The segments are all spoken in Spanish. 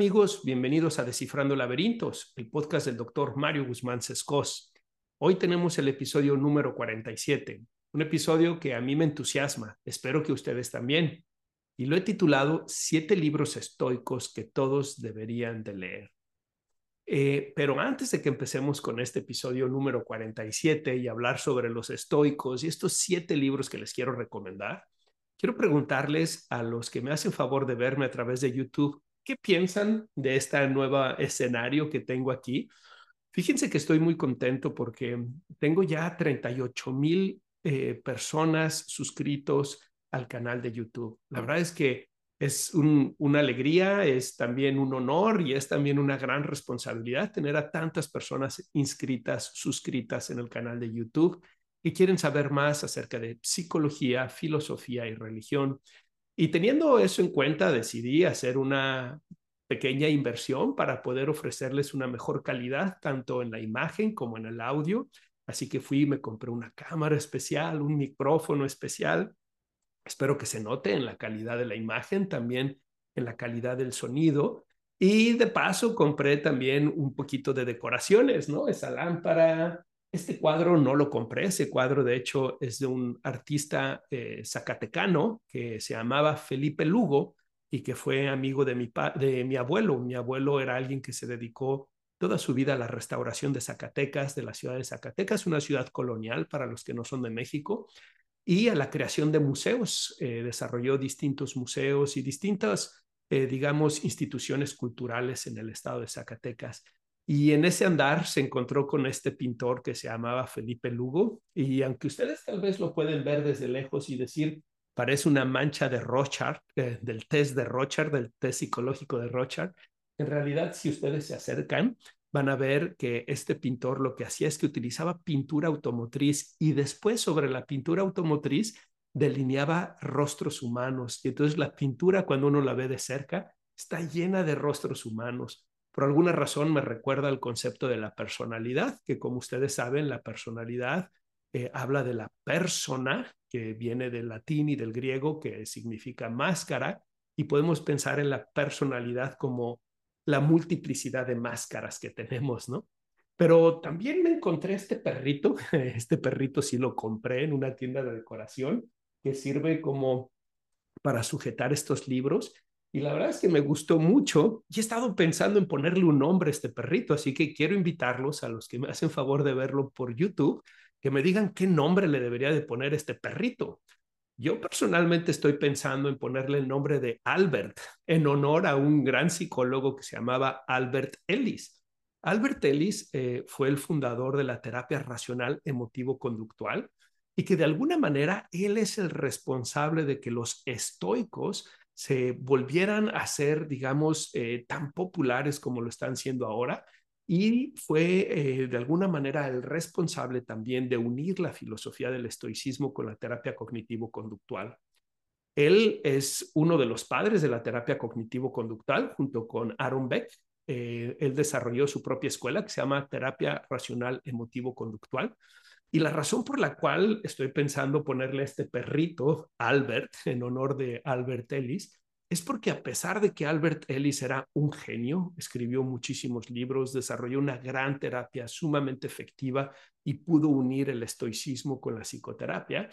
amigos? Bienvenidos a Descifrando Laberintos, el podcast del doctor Mario Guzmán Sescos. Hoy tenemos el episodio número 47, un episodio que a mí me entusiasma, espero que ustedes también, y lo he titulado Siete libros estoicos que todos deberían de leer. Eh, pero antes de que empecemos con este episodio número 47 y hablar sobre los estoicos y estos siete libros que les quiero recomendar, quiero preguntarles a los que me hacen favor de verme a través de YouTube ¿Qué piensan de este nuevo escenario que tengo aquí? Fíjense que estoy muy contento porque tengo ya 38 mil eh, personas suscritos al canal de YouTube. La verdad es que es una alegría, es también un honor y es también una gran responsabilidad tener a tantas personas inscritas, suscritas en el canal de YouTube que quieren saber más acerca de psicología, filosofía y religión. Y teniendo eso en cuenta, decidí hacer una pequeña inversión para poder ofrecerles una mejor calidad, tanto en la imagen como en el audio. Así que fui y me compré una cámara especial, un micrófono especial. Espero que se note en la calidad de la imagen, también en la calidad del sonido. Y de paso compré también un poquito de decoraciones, ¿no? Esa lámpara, este cuadro no lo compré, ese cuadro de hecho es de un artista eh, zacatecano que se llamaba Felipe Lugo y que fue amigo de mi, de mi abuelo. Mi abuelo era alguien que se dedicó toda su vida a la restauración de Zacatecas, de la ciudad de Zacatecas, una ciudad colonial para los que no son de México, y a la creación de museos. Eh, desarrolló distintos museos y distintas, eh, digamos, instituciones culturales en el estado de Zacatecas. Y en ese andar se encontró con este pintor que se llamaba Felipe Lugo. Y aunque ustedes tal vez lo pueden ver desde lejos y decir, parece una mancha de Rochard, eh, del test de Rochard, del test psicológico de Rochard, en realidad si ustedes se acercan, van a ver que este pintor lo que hacía es que utilizaba pintura automotriz y después sobre la pintura automotriz delineaba rostros humanos. Y entonces la pintura, cuando uno la ve de cerca, está llena de rostros humanos por alguna razón me recuerda al concepto de la personalidad, que como ustedes saben, la personalidad eh, habla de la persona, que viene del latín y del griego, que significa máscara, y podemos pensar en la personalidad como la multiplicidad de máscaras que tenemos, ¿no? Pero también me encontré este perrito, este perrito sí lo compré en una tienda de decoración, que sirve como para sujetar estos libros y la verdad es que me gustó mucho y he estado pensando en ponerle un nombre a este perrito, así que quiero invitarlos a los que me hacen favor de verlo por YouTube, que me digan qué nombre le debería de poner este perrito. Yo personalmente estoy pensando en ponerle el nombre de Albert en honor a un gran psicólogo que se llamaba Albert Ellis. Albert Ellis eh, fue el fundador de la terapia racional emotivo-conductual y que de alguna manera él es el responsable de que los estoicos se volvieran a ser, digamos, eh, tan populares como lo están siendo ahora. Y fue eh, de alguna manera el responsable también de unir la filosofía del estoicismo con la terapia cognitivo-conductual. Él es uno de los padres de la terapia cognitivo-conductual junto con Aaron Beck. Eh, él desarrolló su propia escuela que se llama terapia racional emotivo-conductual. Y la razón por la cual estoy pensando ponerle este perrito Albert en honor de Albert Ellis es porque a pesar de que Albert Ellis era un genio, escribió muchísimos libros, desarrolló una gran terapia sumamente efectiva y pudo unir el estoicismo con la psicoterapia,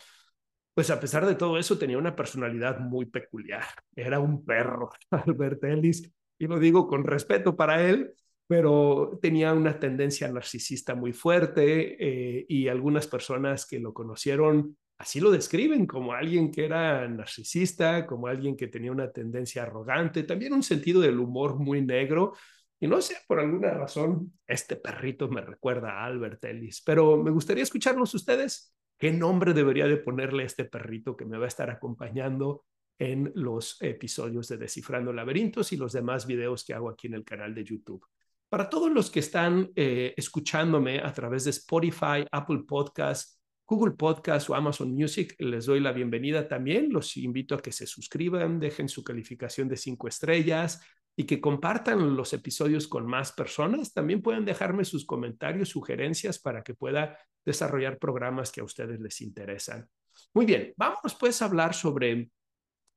pues a pesar de todo eso tenía una personalidad muy peculiar. Era un perro, Albert Ellis, y lo digo con respeto para él, pero tenía una tendencia narcisista muy fuerte eh, y algunas personas que lo conocieron así lo describen como alguien que era narcisista, como alguien que tenía una tendencia arrogante, también un sentido del humor muy negro. Y no sé, por alguna razón, este perrito me recuerda a Albert Ellis, pero me gustaría escucharlos ustedes. ¿Qué nombre debería de ponerle este perrito que me va a estar acompañando en los episodios de Descifrando Laberintos y los demás videos que hago aquí en el canal de YouTube? Para todos los que están eh, escuchándome a través de Spotify, Apple Podcasts, Google Podcast o Amazon Music, les doy la bienvenida también. Los invito a que se suscriban, dejen su calificación de cinco estrellas y que compartan los episodios con más personas. También pueden dejarme sus comentarios, sugerencias para que pueda desarrollar programas que a ustedes les interesan. Muy bien, vamos pues a hablar sobre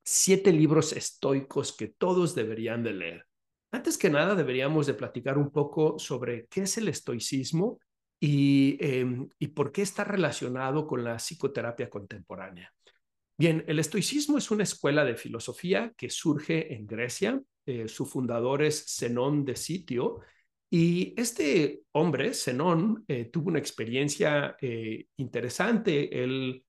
siete libros estoicos que todos deberían de leer. Antes que nada, deberíamos de platicar un poco sobre qué es el estoicismo y, em, y por qué está relacionado con la psicoterapia contemporánea. Bien, el estoicismo es una escuela de filosofía que surge en Grecia. Eh, su fundador es Zenón de Sitio. Y este hombre, Zenón, eh, tuvo una experiencia eh, interesante. Él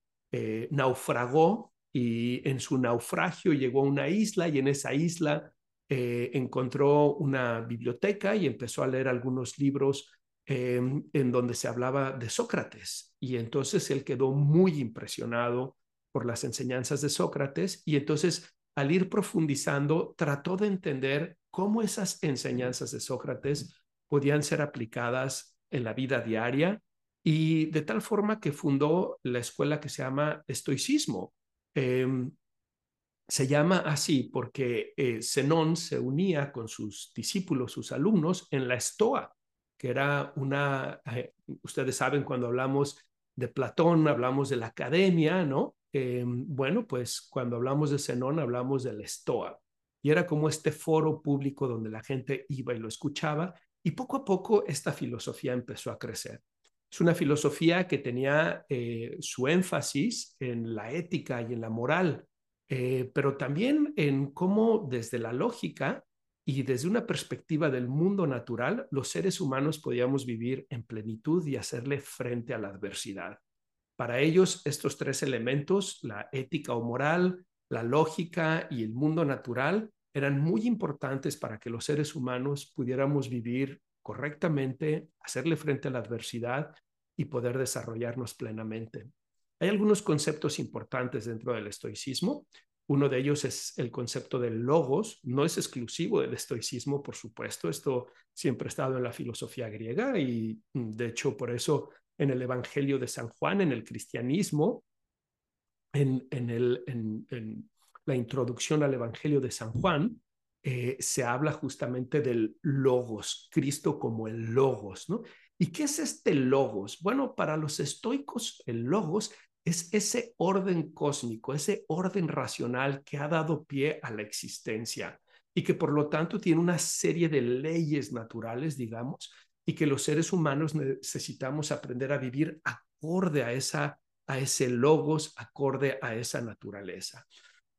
naufragó y en su naufragio llegó a una isla y en esa isla encontró una biblioteca y empezó a leer algunos libros em, en donde se hablaba de Sócrates. Y entonces él quedó muy impresionado por las enseñanzas de Sócrates y entonces al ir profundizando trató de entender cómo esas enseñanzas de Sócrates podían ser aplicadas en la vida diaria y de tal forma que fundó la escuela que se llama estoicismo. Em, se llama así porque eh, Zenón se unía con sus discípulos, sus alumnos, en la estoa, que era una, eh, ustedes saben cuando hablamos de Platón, hablamos de la academia, ¿no? Em, bueno, pues cuando hablamos de Zenón hablamos del Estoa y era como este foro público donde la gente iba y lo escuchaba y poco a poco esta filosofía empezó a crecer. Es una filosofía que tenía eh, su énfasis en la ética y en la moral, eh, pero también en cómo desde la lógica y desde una perspectiva del mundo natural, los seres humanos podíamos vivir en plenitud y hacerle frente a la adversidad. Para ellos, estos tres elementos, la ética o moral, la lógica y el mundo natural, eran muy importantes para que los seres humanos pudiéramos vivir correctamente, hacerle frente a la adversidad y poder desarrollarnos plenamente. Hay algunos conceptos importantes dentro del estoicismo. Uno de ellos es el concepto del logos. No es exclusivo del estoicismo, por supuesto. Esto siempre ha estado en la filosofía griega y, de hecho, por eso en el Evangelio de San Juan, en el cristianismo, en, la introducción al Evangelio de San Juan, eh, se habla justamente del logos, Cristo como el logos, ¿no? ¿Y qué es este logos? Bueno, para los estoicos, el logos es ese orden cósmico, ese orden racional que ha dado pie a la existencia y que por lo tanto tiene una serie de leyes naturales, digamos, y que los seres humanos necesitamos aprender a vivir acorde a, esa, a ese logos, acorde a esa naturaleza.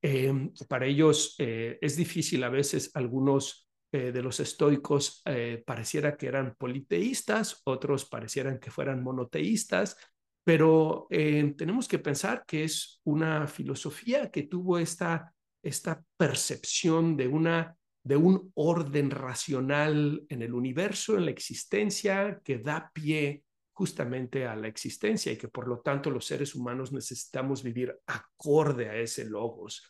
Em, para ellos eh, es difícil a veces algunos eh, de los estoicos eh, pareciera que eran politeístas, otros parecieran que fueran monoteístas, pero tenemos que pensar que es una filosofía que tuvo esta, esta percepción de una de un orden racional en el universo, en la existencia, que da pie justamente a la existencia y que por lo tanto los seres humanos necesitamos vivir acorde a ese logos.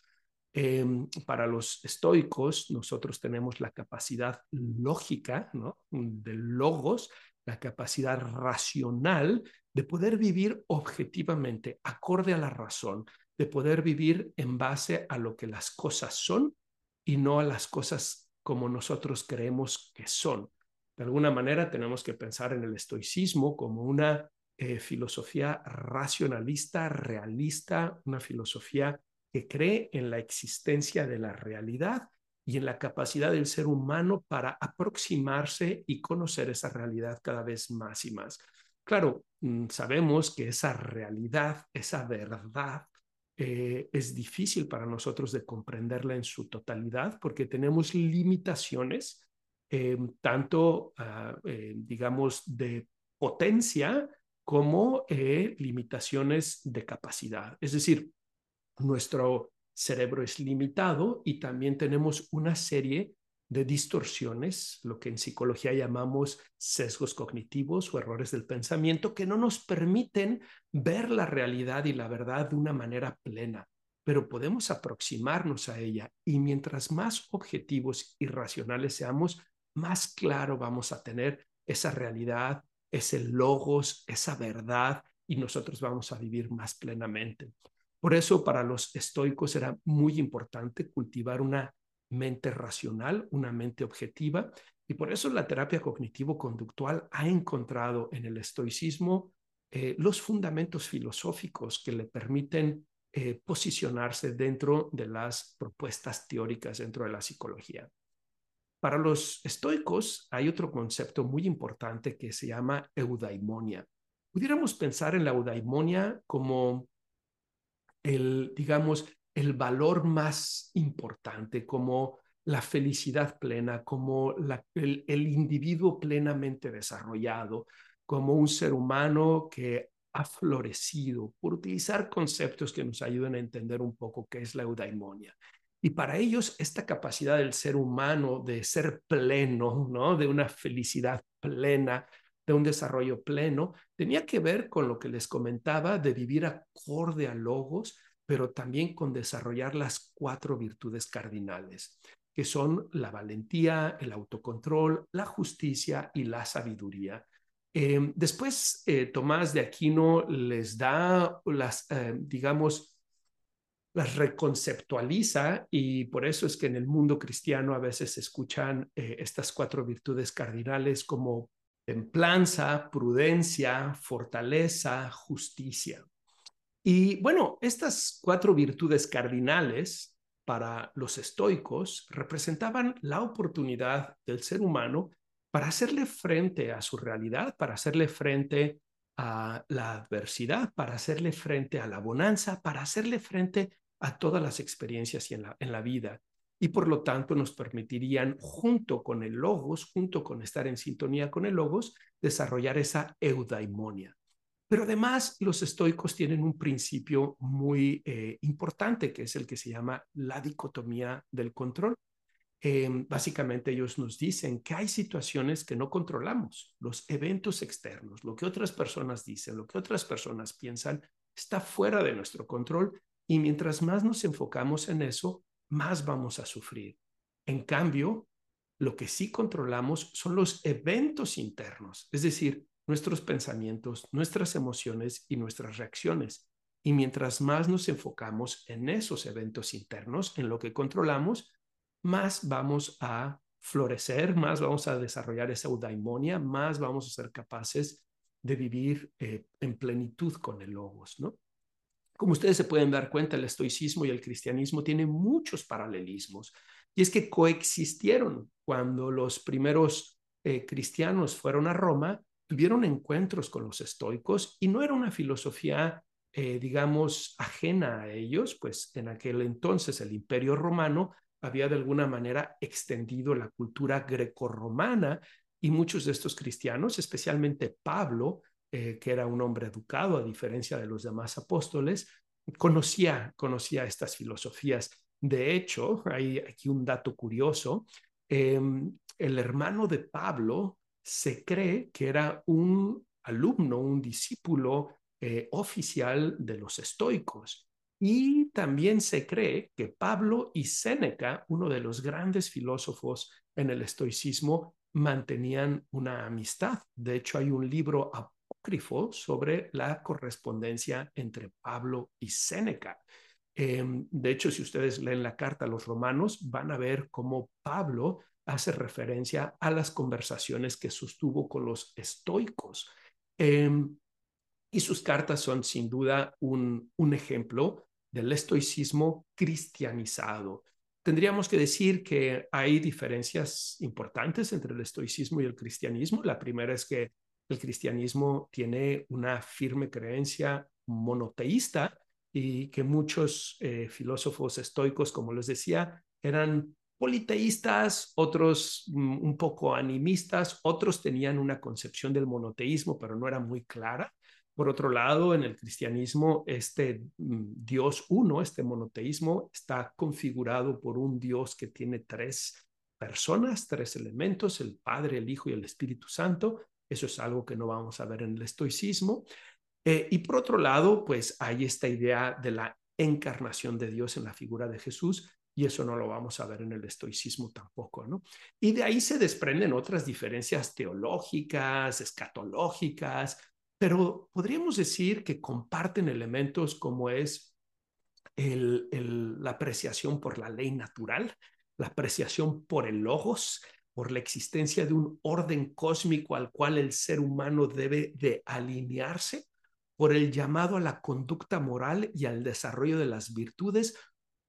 Em, para los estoicos, nosotros tenemos la capacidad lógica, ¿no? Del logos, la capacidad racional de poder vivir objetivamente, acorde a la razón, de poder vivir en base a lo que las cosas son y no a las cosas como nosotros creemos que son. De alguna manera tenemos que pensar en el estoicismo como una eh, filosofía racionalista, realista, una filosofía que cree en la existencia de la realidad y en la capacidad del ser humano para aproximarse y conocer esa realidad cada vez más y más. Claro, sabemos que esa realidad, esa verdad, eh, es difícil para nosotros de comprenderla en su totalidad porque tenemos limitaciones, eh, tanto, ah, eh, digamos, de potencia como limitaciones de capacidad. Es decir, nuestro cerebro es limitado y también tenemos una serie de distorsiones, lo que en psicología llamamos sesgos cognitivos o errores del pensamiento, que no nos permiten ver la realidad y la verdad de una manera plena, pero podemos aproximarnos a ella y mientras más objetivos y racionales seamos, más claro vamos a tener esa realidad, ese logos, esa verdad y nosotros vamos a vivir más plenamente. Por eso para los estoicos era muy importante cultivar una mente racional, una mente objetiva, y por eso la terapia cognitivo-conductual ha encontrado en el estoicismo eh, los fundamentos filosóficos que le permiten eh, posicionarse dentro de las propuestas teóricas dentro de la psicología. para los estoicos hay otro concepto muy importante que se llama eudaimonia. Pudiéramos pensar en la eudaimonia como el, digamos, el valor más importante, como la felicidad plena, como el, el individuo plenamente desarrollado, como un ser humano que ha florecido, por utilizar conceptos que nos ayuden a entender un poco qué es la eudaimonia. Y para ellos, esta capacidad del ser humano de ser pleno, ¿no? de una felicidad plena, de un desarrollo pleno, tenía que ver con lo que les comentaba de vivir acorde a logos, pero también con desarrollar las cuatro virtudes cardinales, que son la valentía, el autocontrol, la justicia y la sabiduría. Eh, después, eh, Tomás de Aquino les da las, eh, digamos, las reconceptualiza y por eso es que en el mundo cristiano a veces se escuchan eh, estas cuatro virtudes cardinales como templanza, prudencia, fortaleza, justicia. Y bueno, estas cuatro virtudes cardinales para los estoicos representaban la oportunidad del ser humano para hacerle frente a su realidad, para hacerle frente a la adversidad, para hacerle frente a la bonanza, para hacerle frente a todas las experiencias en la vida. Y por lo tanto nos permitirían, junto con el logos, junto con estar en sintonía con el logos, desarrollar esa eudaimonia. Pero además los estoicos tienen un principio muy eh, importante, que es el que se llama la dicotomía del control. Eh, básicamente ellos nos dicen que hay situaciones que no controlamos, los eventos externos, lo que otras personas dicen, lo que otras personas piensan, está fuera de nuestro control y mientras más nos enfocamos en eso, más vamos a sufrir. En cambio, lo que sí controlamos son los eventos internos, es decir, nuestros pensamientos, nuestras emociones y nuestras reacciones. Y mientras más nos enfocamos en esos eventos internos, en lo que controlamos, más vamos a florecer, más vamos a desarrollar esa eudaimonia, más vamos a ser capaces de vivir eh, en plenitud con el logos, ¿no? Como ustedes se pueden dar cuenta, el estoicismo y el cristianismo tienen muchos paralelismos. Y es que coexistieron cuando los primeros eh, cristianos fueron a Roma, tuvieron encuentros con los estoicos y no era una filosofía, eh, digamos, ajena a ellos, pues en aquel entonces el imperio romano había de alguna manera extendido la cultura grecorromana y muchos de estos cristianos, especialmente Pablo, eh, que era un hombre educado, a diferencia de los demás apóstoles, conocía, conocía estas filosofías. De hecho, hay aquí un dato curioso. Em, el hermano de Pablo se cree que era un alumno, un discípulo eh, oficial de los estoicos. Y también se cree que Pablo y Séneca, uno de los grandes filósofos en el estoicismo, mantenían una amistad. De hecho, hay un libro sobre la correspondencia entre Pablo y Séneca. Em, de hecho, si ustedes leen la carta a los romanos, van a ver cómo Pablo hace referencia a las conversaciones que sostuvo con los estoicos. Em, y sus cartas son sin duda un, ejemplo del estoicismo cristianizado. Tendríamos que decir que hay diferencias importantes entre el estoicismo y el cristianismo. La primera es que el cristianismo tiene una firme creencia monoteísta y que muchos eh, filósofos estoicos, como les decía, eran politeístas, otros mm, un poco animistas, otros tenían una concepción del monoteísmo, pero no era muy clara. Por otro lado, en el cristianismo, este mm, Dios uno, este monoteísmo, está configurado por un Dios que tiene tres personas, tres elementos, el Padre, el Hijo y el Espíritu Santo, eso es algo que no vamos a ver en el estoicismo. Eh, y por otro lado, pues hay esta idea de la encarnación de Dios en la figura de Jesús, y eso no lo vamos a ver en el estoicismo tampoco, ¿no? Y de ahí se desprenden otras diferencias teológicas, escatológicas, pero podríamos decir que comparten elementos como es la apreciación por la ley natural, la apreciación por el logos, por la existencia de un orden cósmico al cual el ser humano debe de alinearse, por el llamado a la conducta moral y al desarrollo de las virtudes,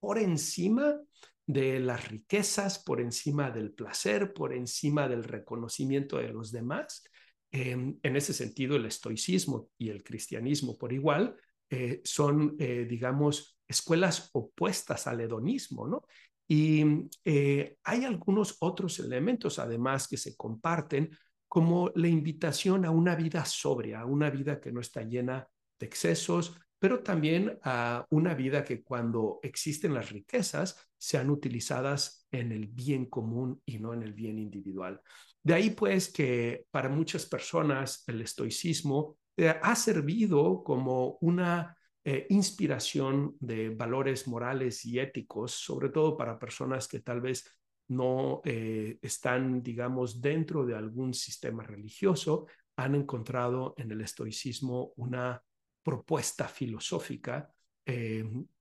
por encima de las riquezas, por encima del placer, por encima del reconocimiento de los demás. en ese sentido, el estoicismo y el cristianismo por igual eh, son, eh, digamos, escuelas opuestas al hedonismo, ¿no? Y eh, hay algunos otros elementos, además, que se comparten, como la invitación a una vida sobria, a una vida que no está llena de excesos, pero también a una vida que cuando existen las riquezas sean utilizadas en el bien común y no en el bien individual. De ahí pues que para muchas personas el estoicismo ha servido como una eh, inspiración de valores morales y éticos, sobre todo para personas que tal vez no eh, están, digamos, dentro de algún sistema religioso, han encontrado en el estoicismo una propuesta filosófica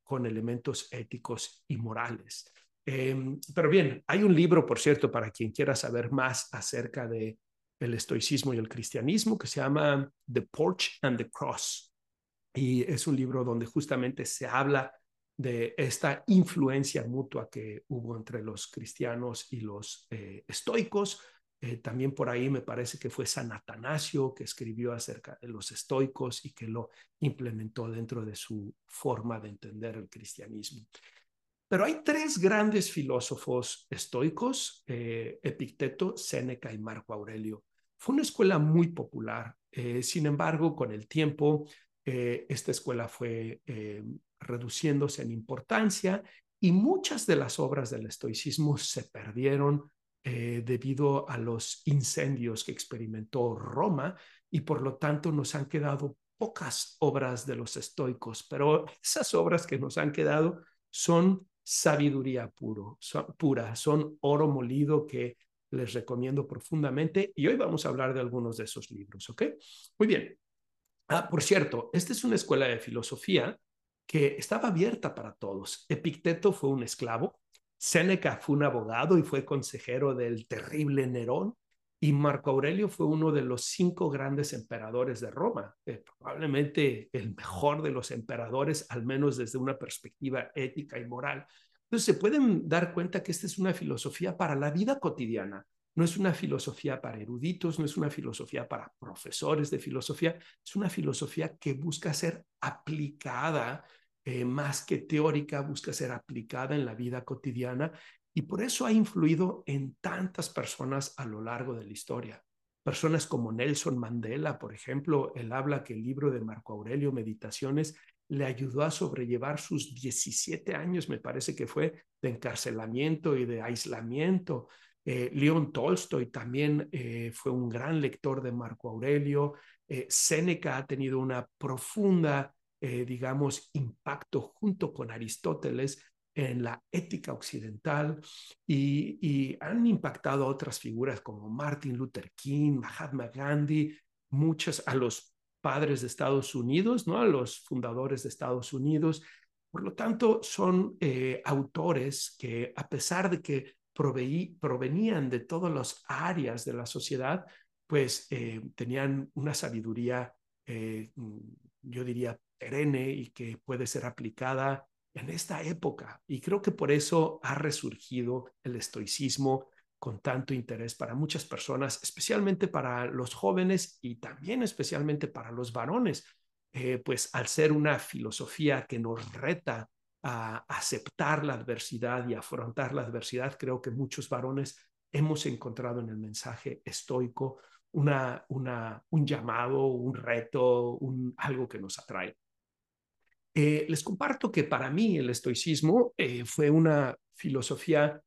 con elementos éticos y morales. pero bien, hay un libro, por cierto, para quien quiera saber más acerca de el estoicismo y el cristianismo, que se llama The Porch and the Cross. Y es un libro donde justamente se habla de esta influencia mutua que hubo entre los cristianos y los eh, estoicos. Eh, también por ahí me parece que fue San Atanasio que escribió acerca de los estoicos y que lo implementó dentro de su forma de entender el cristianismo. Pero hay tres grandes filósofos estoicos, eh, Epicteto, Séneca y Marco Aurelio. Fue una escuela muy popular. Eh, sin embargo, con el tiempo, esta escuela fue reduciéndose en importancia y muchas de las obras del estoicismo se perdieron debido a los incendios que experimentó Roma y por lo tanto nos han quedado pocas obras de los estoicos, pero esas obras que nos han quedado son sabiduría puro, pura, son oro molido que les recomiendo profundamente y hoy vamos a hablar de algunos de esos libros, ¿ok? Muy bien. Ah, por cierto, esta es una escuela de filosofía que estaba abierta para todos. Epicteto fue un esclavo, Séneca fue un abogado y fue consejero del terrible Nerón, y Marco Aurelio fue uno de los cinco grandes emperadores de Roma, eh, probablemente el mejor de los emperadores, al menos desde una perspectiva ética y moral. Entonces se pueden dar cuenta que esta es una filosofía para la vida cotidiana, no es una filosofía para eruditos, no es una filosofía para profesores de filosofía, es una filosofía que busca ser aplicada eh, más que teórica, busca ser aplicada en la vida cotidiana y por eso ha influido en tantas personas a lo largo de la historia. Personas como Nelson Mandela, por ejemplo, él habla que el libro de Marco Aurelio, Meditaciones, le ayudó a sobrellevar sus 17 años, me parece que fue, de encarcelamiento y de aislamiento. Eh, León Tolstoy también eh, fue un gran lector de Marco Aurelio. Eh, Séneca ha tenido una profunda, digamos, impacto junto con Aristóteles en la ética occidental y, han impactado a otras figuras como Martin Luther King, Mahatma Gandhi, muchas a los padres de Estados Unidos, ¿no? a los fundadores de Estados Unidos. Por lo tanto, son eh, autores que a pesar de que provenían de todas las áreas de la sociedad, pues eh, tenían una sabiduría, eh, yo diría, perenne y que puede ser aplicada en esta época. Y creo que por eso ha resurgido el estoicismo con tanto interés para muchas personas, especialmente para los jóvenes y también especialmente para los varones, eh, pues al ser una filosofía que nos reta a aceptar la adversidad y afrontar la adversidad, creo que muchos varones hemos encontrado en el mensaje estoico una, una, un llamado, un reto, un, algo que nos atrae. Eh, les comparto que para mí el estoicismo eh, fue una filosofía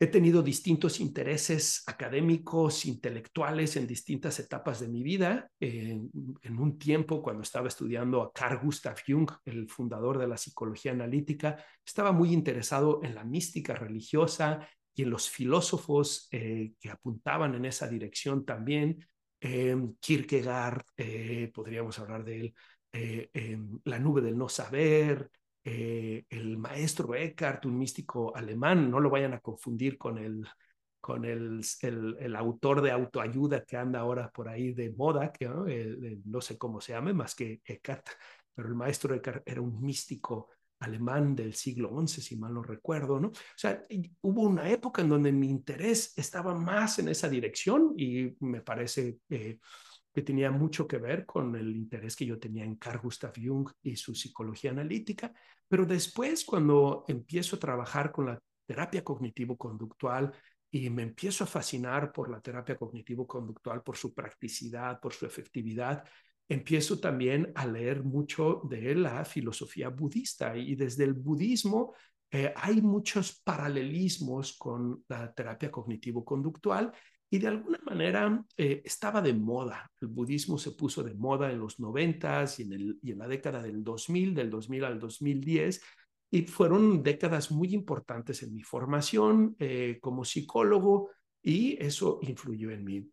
He tenido distintos intereses académicos, intelectuales en distintas etapas de mi vida. en un tiempo, cuando estaba estudiando a Carl Gustav Jung, el fundador de la psicología analítica, estaba muy interesado en la mística religiosa y en los filósofos eh, que apuntaban en esa dirección también. Kierkegaard, podríamos hablar de él, eh, la nube del no saber, eh, el maestro Eckhart, un místico alemán, no lo vayan a confundir con el, con el, el, autor de autoayuda que anda ahora por ahí de moda, que ¿no? Eh, sé cómo se llame, más que Eckhart, pero el maestro Eckhart era un místico alemán del siglo XI, si mal no recuerdo, ¿no? O sea, hubo una época en donde mi interés estaba más en esa dirección y me parece eh, que tenía mucho que ver con el interés que yo tenía en Carl Gustav Jung y su psicología analítica, pero después cuando empiezo a trabajar con la terapia cognitivo-conductual y me empiezo a fascinar por la terapia cognitivo-conductual, por su practicidad, por su efectividad, empiezo también a leer mucho de la filosofía budista. Y desde el budismo eh, hay muchos paralelismos con la terapia cognitivo-conductual y de alguna manera eh, estaba de moda. El budismo se puso de moda en los noventas y, en y en la década del 2000, del 2000 al 2010, y fueron décadas muy importantes en mi formación eh, como psicólogo y eso influyó en mí.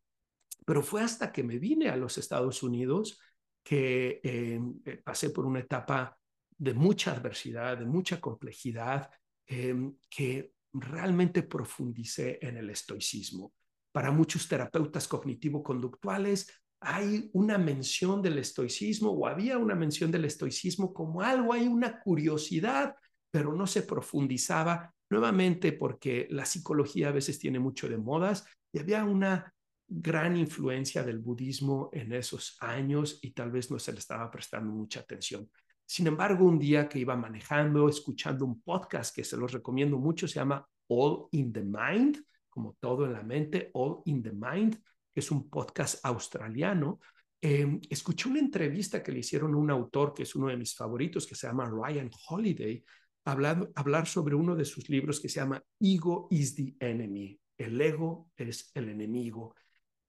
Pero fue hasta que me vine a los Estados Unidos que eh, pasé por una etapa de mucha adversidad, de mucha complejidad, que realmente profundicé en el estoicismo. Para muchos terapeutas cognitivo-conductuales hay una mención del estoicismo o había una mención del estoicismo como algo, hay una curiosidad, pero no se profundizaba nuevamente porque la psicología a veces tiene mucho de modas y había una gran influencia del budismo en esos años y tal vez no se le estaba prestando mucha atención. Sin embargo, un día que iba manejando, escuchando un podcast que se los recomiendo mucho, se llama All in the Mind, como todo en la mente, All in the Mind, que es un podcast australiano. Eh, escuché una entrevista que le hicieron a un autor que es uno de mis favoritos, que se llama Ryan Holiday, hablar, hablar sobre uno de sus libros que se llama Ego is the Enemy. El ego es el enemigo.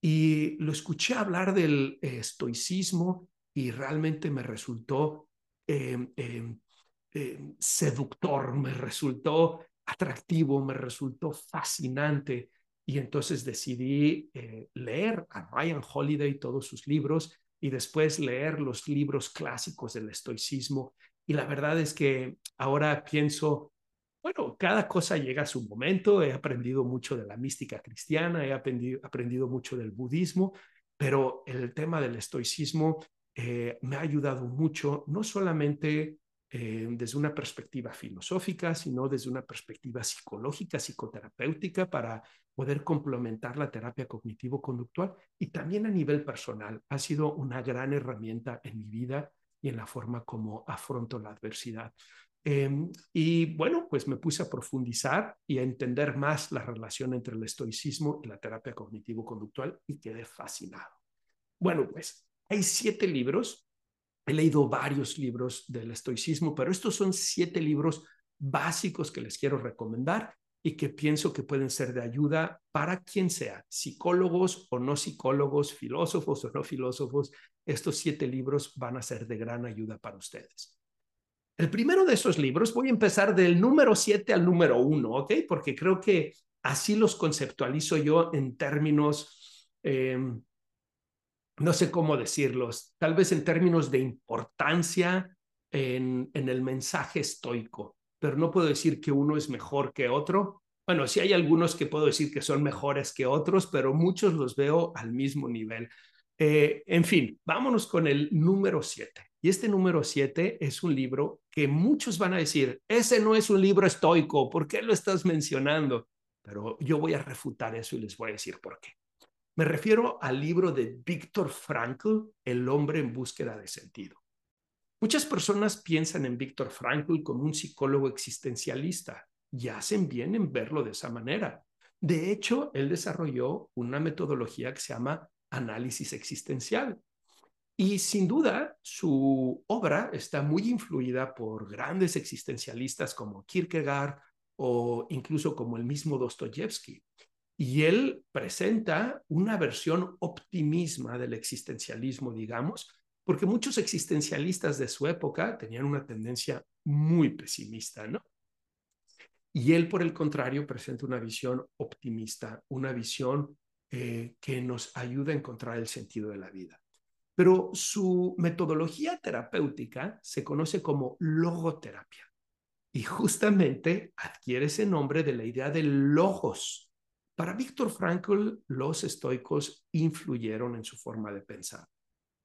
Y lo escuché hablar del estoicismo y realmente me resultó em, em, seductor, me resultó atractivo, me resultó fascinante. Y entonces decidí eh, leer a Ryan Holiday todos sus libros y después leer los libros clásicos del estoicismo. Y la verdad es que ahora pienso bueno, cada cosa llega a su momento. He aprendido mucho de la mística cristiana, he aprendido, aprendido mucho del budismo, pero el tema del estoicismo eh, me ha ayudado mucho, no solamente eh, desde una perspectiva filosófica, sino desde una perspectiva psicológica, psicoterapéutica, para poder complementar la terapia cognitivo-conductual y también a nivel personal. Ha sido una gran herramienta en mi vida y en la forma como afronto la adversidad. Em, y bueno, pues me puse a profundizar y a entender más la relación entre el estoicismo y la terapia cognitivo-conductual y quedé fascinado. Bueno, pues hay siete libros. He leído varios libros del estoicismo, pero estos son siete libros básicos que les quiero recomendar y que pienso que pueden ser de ayuda para quien sea, psicólogos o no psicólogos, filósofos o no filósofos. Estos siete libros van a ser de gran ayuda para ustedes. El primero de esos libros, voy a empezar del número 7 al número 1, ¿ok? Porque creo que así los conceptualizo yo en términos, em, no sé cómo decirlos, tal vez en términos de importancia en, el mensaje estoico, pero no puedo decir que uno es mejor que otro. Bueno, sí hay algunos que puedo decir que son mejores que otros, pero muchos los veo al mismo nivel. Eh, en fin, vámonos con el número 7. Y este número 7 es un libro que muchos van a decir, ese no es un libro estoico, ¿por qué lo estás mencionando? Pero yo voy a refutar eso y les voy a decir por qué. Me refiero al libro de Víctor Frankl, El hombre en búsqueda de sentido. Muchas personas piensan en Víctor Frankl como un psicólogo existencialista y hacen bien en verlo de esa manera. De hecho, él desarrolló una metodología que se llama análisis existencial. Y sin duda, su obra está muy influida por grandes existencialistas como Kierkegaard o incluso como el mismo Dostoyevsky. Y él presenta una versión optimista del existencialismo, digamos, porque muchos existencialistas de su época tenían una tendencia muy pesimista, ¿no? Y él, por el contrario, presenta una visión optimista, una visión eh, que nos ayuda a encontrar el sentido de la vida. Pero su metodología terapéutica se conoce como logoterapia y justamente adquiere ese nombre de la idea del logos. Para Víctor Frankl, los estoicos influyeron en su forma de pensar.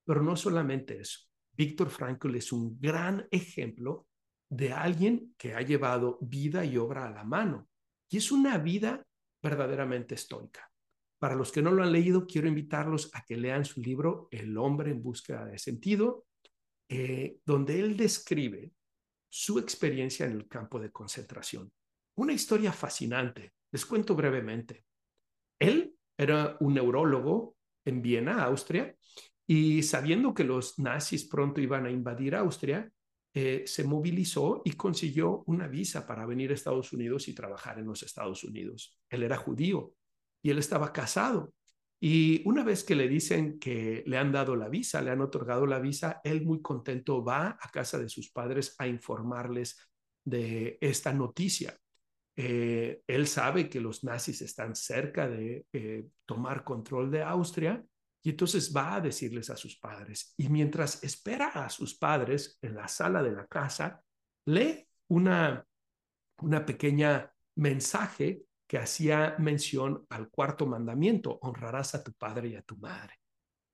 Pero no solamente eso. Víctor Frankl es un gran ejemplo de alguien que ha llevado vida y obra a la mano. Y es una vida verdaderamente estoica. Para los que no lo han leído, quiero invitarlos a que lean su libro El hombre en búsqueda de sentido, eh, donde él describe su experiencia en el campo de concentración. Una historia fascinante. Les cuento brevemente. Él era un neurólogo en Viena, Austria, y sabiendo que los nazis pronto iban a invadir Austria, eh, se movilizó y consiguió una visa para venir a Estados Unidos y trabajar en los Estados Unidos. Él era judío y él estaba casado. Y una vez que le dicen que le han dado la visa, le han otorgado la visa, él muy contento va a casa de sus padres a informarles de esta noticia. Eh, él sabe que los nazis están cerca de eh, tomar control de Austria y entonces va a decirles a sus padres. Y mientras espera a sus padres en la sala de la casa, lee una, una pequeña mensaje que hacía mención al cuarto mandamiento, honrarás a tu padre y a tu madre.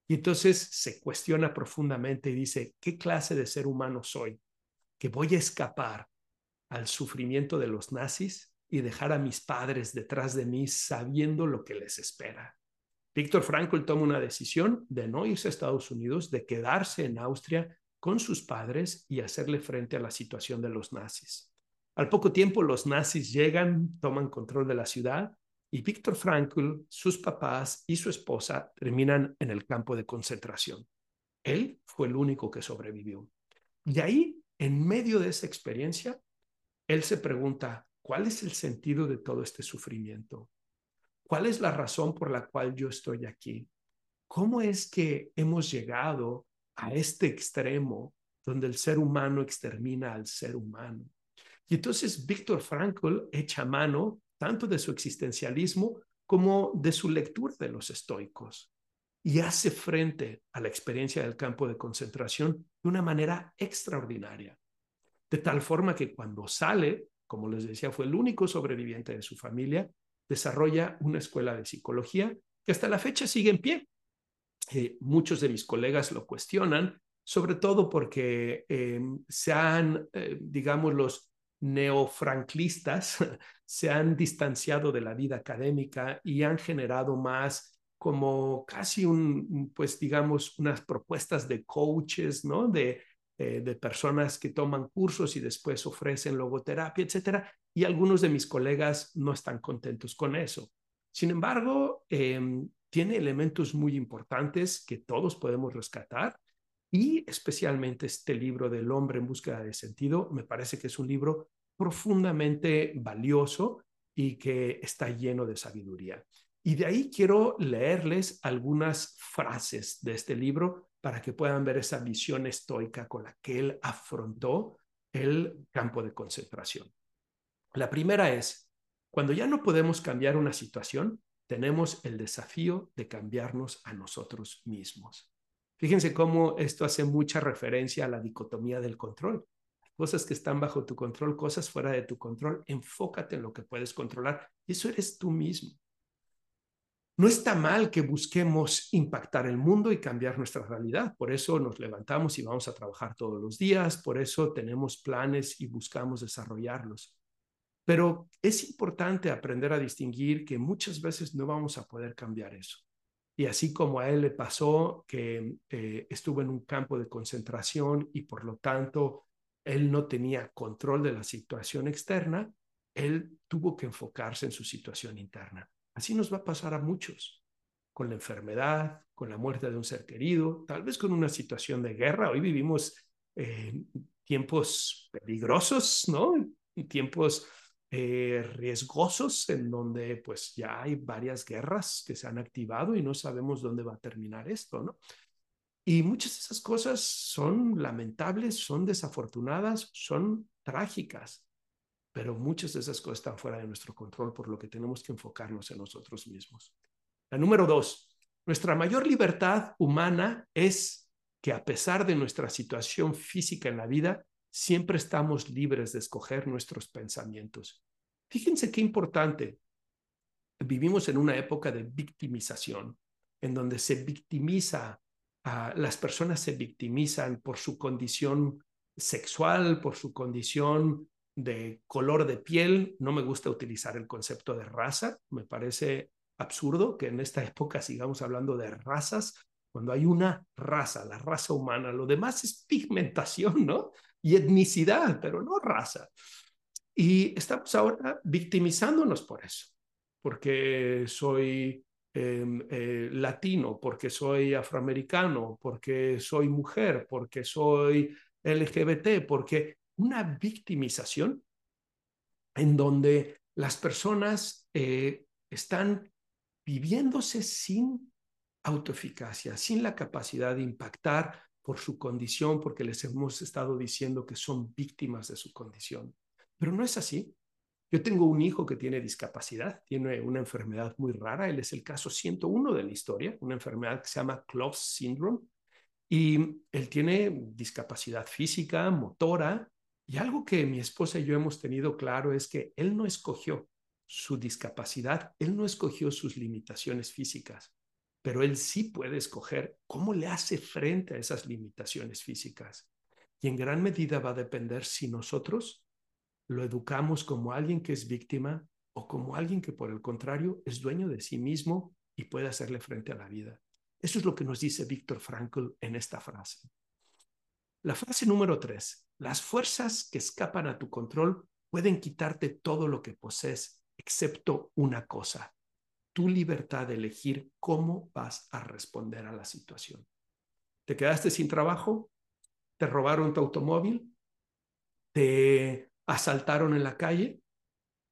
Y entonces se cuestiona profundamente y dice, ¿qué clase de ser humano soy? Que voy a escapar al sufrimiento de los nazis y dejar a mis padres detrás de mí sabiendo lo que les espera. Víctor Frankl toma una decisión de no irse a Estados Unidos, de quedarse en Austria con sus padres y hacerle frente a la situación de los nazis. Al poco tiempo los nazis llegan, toman control de la ciudad y Víctor Frankl, sus papás y su esposa terminan en el campo de concentración. Él fue el único que sobrevivió. Y ahí, en medio de esa experiencia, él se pregunta, ¿cuál es el sentido de todo este sufrimiento? ¿Cuál es la razón por la cual yo estoy aquí? ¿Cómo es que hemos llegado a este extremo donde el ser humano extermina al ser humano? Y entonces Víctor Frankl echa mano tanto de su existencialismo como de su lectura de los estoicos y hace frente a la experiencia del campo de concentración de una manera extraordinaria. De tal forma que cuando sale, como les decía, fue el único sobreviviente de su familia, desarrolla una escuela de psicología que hasta la fecha sigue en pie. Eh, muchos de mis colegas lo cuestionan, sobre todo porque eh, se han, eh, digamos, los neofranklistas se han distanciado de la vida académica y han generado más como casi un, pues digamos, unas propuestas de coaches, ¿no? De, eh, de personas que toman cursos y después ofrecen logoterapia, etcétera. Y algunos de mis colegas no están contentos con eso. Sin embargo, em, tiene elementos muy importantes que todos podemos rescatar y especialmente este libro del hombre en búsqueda de sentido, me parece que es un libro profundamente valioso y que está lleno de sabiduría. Y de ahí quiero leerles algunas frases de este libro para que puedan ver esa visión estoica con la que él afrontó el campo de concentración. La primera es, cuando ya no podemos cambiar una situación, tenemos el desafío de cambiarnos a nosotros mismos. Fíjense cómo esto hace mucha referencia a la dicotomía del control. Cosas que están bajo tu control, cosas fuera de tu control. Enfócate en lo que puedes controlar. Eso eres tú mismo. No está mal que busquemos impactar el mundo y cambiar nuestra realidad. Por eso nos levantamos y vamos a trabajar todos los días. Por eso tenemos planes y buscamos desarrollarlos. Pero es importante aprender a distinguir que muchas veces no vamos a poder cambiar eso. Y así como a él le pasó que eh, estuvo en un campo de concentración y por lo tanto él no tenía control de la situación externa, él tuvo que enfocarse en su situación interna. Así nos va a pasar a muchos, con la enfermedad, con la muerte de un ser querido, tal vez con una situación de guerra. Hoy vivimos eh, tiempos peligrosos, ¿no? Tiempos eh, riesgosos en donde pues ya hay varias guerras que se han activado y no sabemos dónde va a terminar esto, ¿no? Y muchas de esas cosas son lamentables, son desafortunadas, son trágicas, pero muchas de esas cosas están fuera de nuestro control, por lo que tenemos que enfocarnos en nosotros mismos. La número dos, nuestra mayor libertad humana es que a pesar de nuestra situación física en la vida, siempre estamos libres de escoger nuestros pensamientos. Fíjense qué importante. Vivimos en una época de victimización, en donde se victimiza, a, las personas se victimizan por su condición sexual, por su condición de color de piel. No me gusta utilizar el concepto de raza. Me parece absurdo que en esta época sigamos hablando de razas cuando hay una raza, la raza humana. Lo demás es pigmentación, ¿no? Y etnicidad, pero no raza. Y estamos ahora victimizándonos por eso, porque soy em, eh, latino, porque soy afroamericano, porque soy mujer, porque soy LGBT, porque una victimización en donde las personas eh, están viviéndose sin autoeficacia, sin la capacidad de impactar por su condición, porque les hemos estado diciendo que son víctimas de su condición. Pero no es así. Yo tengo un hijo que tiene discapacidad, tiene una enfermedad muy rara, él es el caso 101 de la historia, una enfermedad que se llama Cloves Syndrome, y él tiene discapacidad física, motora, y algo que mi esposa y yo hemos tenido claro es que él no escogió su discapacidad, él no escogió sus limitaciones físicas, pero él sí puede escoger cómo le hace frente a esas limitaciones físicas. Y en gran medida va a depender si nosotros lo educamos como alguien que es víctima o como alguien que por el contrario es dueño de sí mismo y puede hacerle frente a la vida. Eso es lo que nos dice Víctor Frankl en esta frase. La frase número tres, las fuerzas que escapan a tu control pueden quitarte todo lo que posees, excepto una cosa, tu libertad de elegir cómo vas a responder a la situación. ¿Te quedaste sin trabajo? ¿Te robaron tu automóvil? ¿Te asaltaron en la calle?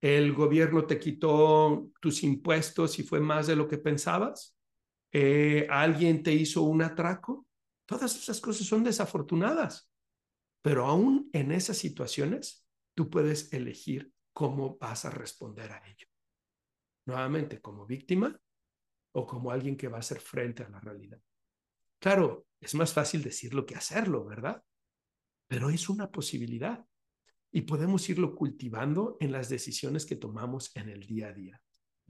¿El gobierno te quitó tus impuestos y fue más de lo que pensabas? ¿Eh, ¿Alguien te hizo un atraco? Todas esas cosas son desafortunadas, pero aún en esas situaciones tú puedes elegir cómo vas a responder a ello. Nuevamente, como víctima o como alguien que va a hacer frente a la realidad. Claro, es más fácil decirlo que hacerlo, ¿verdad? Pero es una posibilidad y podemos irlo cultivando en las decisiones que tomamos en el día a día.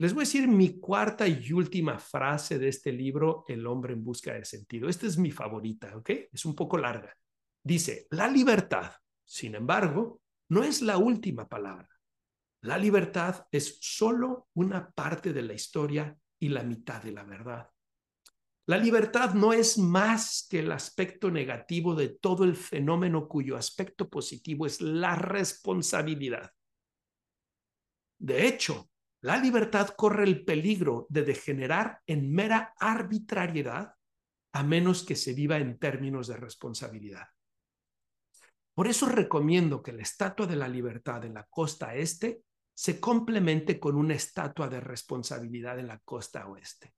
Les voy a decir mi cuarta y última frase de este libro, El hombre en busca de sentido. Esta es mi favorita, ¿ok? Es un poco larga. Dice, la libertad, sin embargo, no es la última palabra. La libertad es solo una parte de la historia y la mitad de la verdad. La libertad no es más que el aspecto negativo de todo el fenómeno cuyo aspecto positivo es la responsabilidad. De hecho, la libertad corre el peligro de degenerar en mera arbitrariedad a menos que se viva en términos de responsabilidad. Por eso recomiendo que la Estatua de la Libertad en la costa este se complemente con una estatua de responsabilidad en la costa oeste.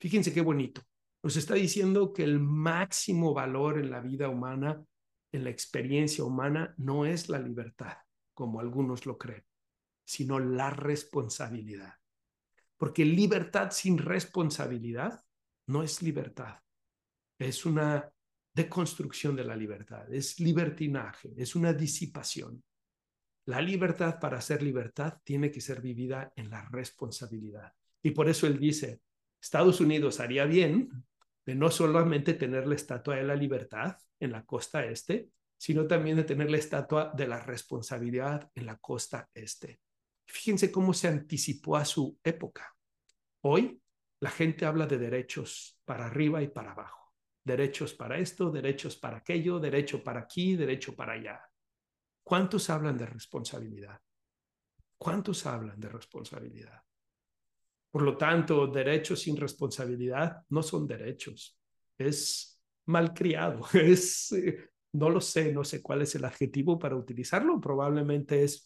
Fíjense qué bonito. Nos está diciendo que el máximo valor en la vida humana, en la experiencia humana, no es la libertad, como algunos lo creen sino la responsabilidad. Porque libertad sin responsabilidad no es libertad. Es una deconstrucción de la libertad, es libertinaje, es una disipación. La libertad para ser libertad tiene que ser vivida en la responsabilidad. Y por eso él dice, Estados Unidos haría bien de no solamente tener la estatua de la libertad en la costa este, sino también de tener la estatua de la responsabilidad en la costa este. Fíjense cómo se anticipó a su época. Hoy la gente habla de derechos para arriba y para abajo. Derechos para esto, derechos para aquello, derecho para aquí, derecho para allá. ¿Cuántos hablan de responsabilidad? ¿Cuántos hablan de responsabilidad? Por lo tanto, derechos sin responsabilidad no son derechos. Es malcriado, es, eh, no lo sé, no sé cuál es el adjetivo para utilizarlo, probablemente es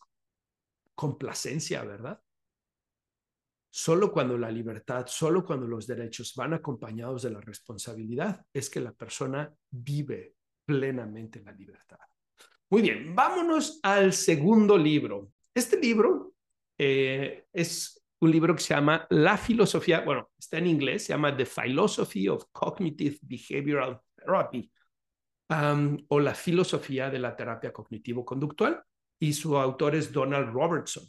complacencia, ¿verdad? Solo cuando la libertad, solo cuando los derechos van acompañados de la responsabilidad, es que la persona vive plenamente la libertad. Muy bien, vámonos al segundo libro. Este libro eh, es un libro que se llama La filosofía, bueno, está en inglés, se llama The Philosophy of Cognitive Behavioral Therapy um, o la filosofía de la terapia cognitivo-conductual y su autor es Donald Robertson.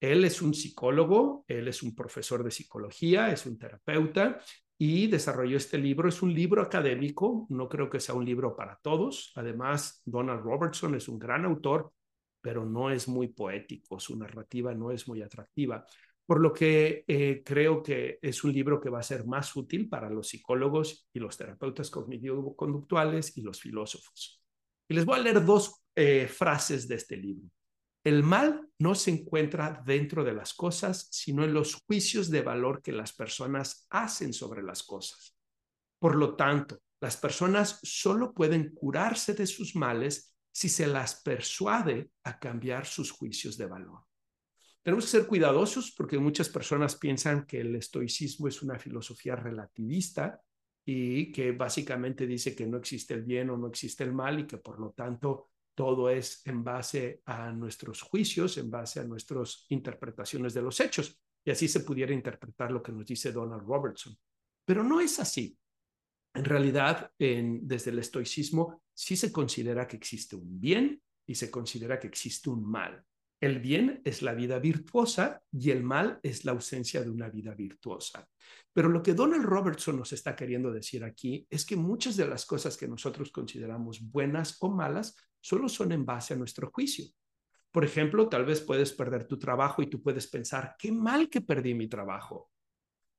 Él es un psicólogo, él es un profesor de psicología, es un terapeuta y desarrolló este libro. Es un libro académico, no creo que sea un libro para todos. Además, Donald Robertson es un gran autor, pero no es muy poético, su narrativa no es muy atractiva, por lo que eh, creo que es un libro que va a ser más útil para los psicólogos y los terapeutas cognitivo-conductuales y los filósofos. Y les voy a leer dos eh, frases de este libro. El mal no se encuentra dentro de las cosas, sino en los juicios de valor que las personas hacen sobre las cosas. Por lo tanto, las personas solo pueden curarse de sus males si se las persuade a cambiar sus juicios de valor. Tenemos que ser cuidadosos porque muchas personas piensan que el estoicismo es una filosofía relativista y que básicamente dice que no existe el bien o no existe el mal y que por lo tanto todo es en base a nuestros juicios, en base a nuestras interpretaciones de los hechos. Y así se pudiera interpretar lo que nos dice Donald Robertson. Pero no es así. En realidad, desde el estoicismo sí se considera que existe un bien y se considera que existe un mal. El bien es la vida virtuosa y el mal es la ausencia de una vida virtuosa. Pero lo que Donald Robertson nos está queriendo decir aquí es que muchas de las cosas que nosotros consideramos buenas o malas solo son en base a nuestro juicio. Por ejemplo, tal vez puedes perder tu trabajo y tú puedes pensar, qué mal que perdí mi trabajo.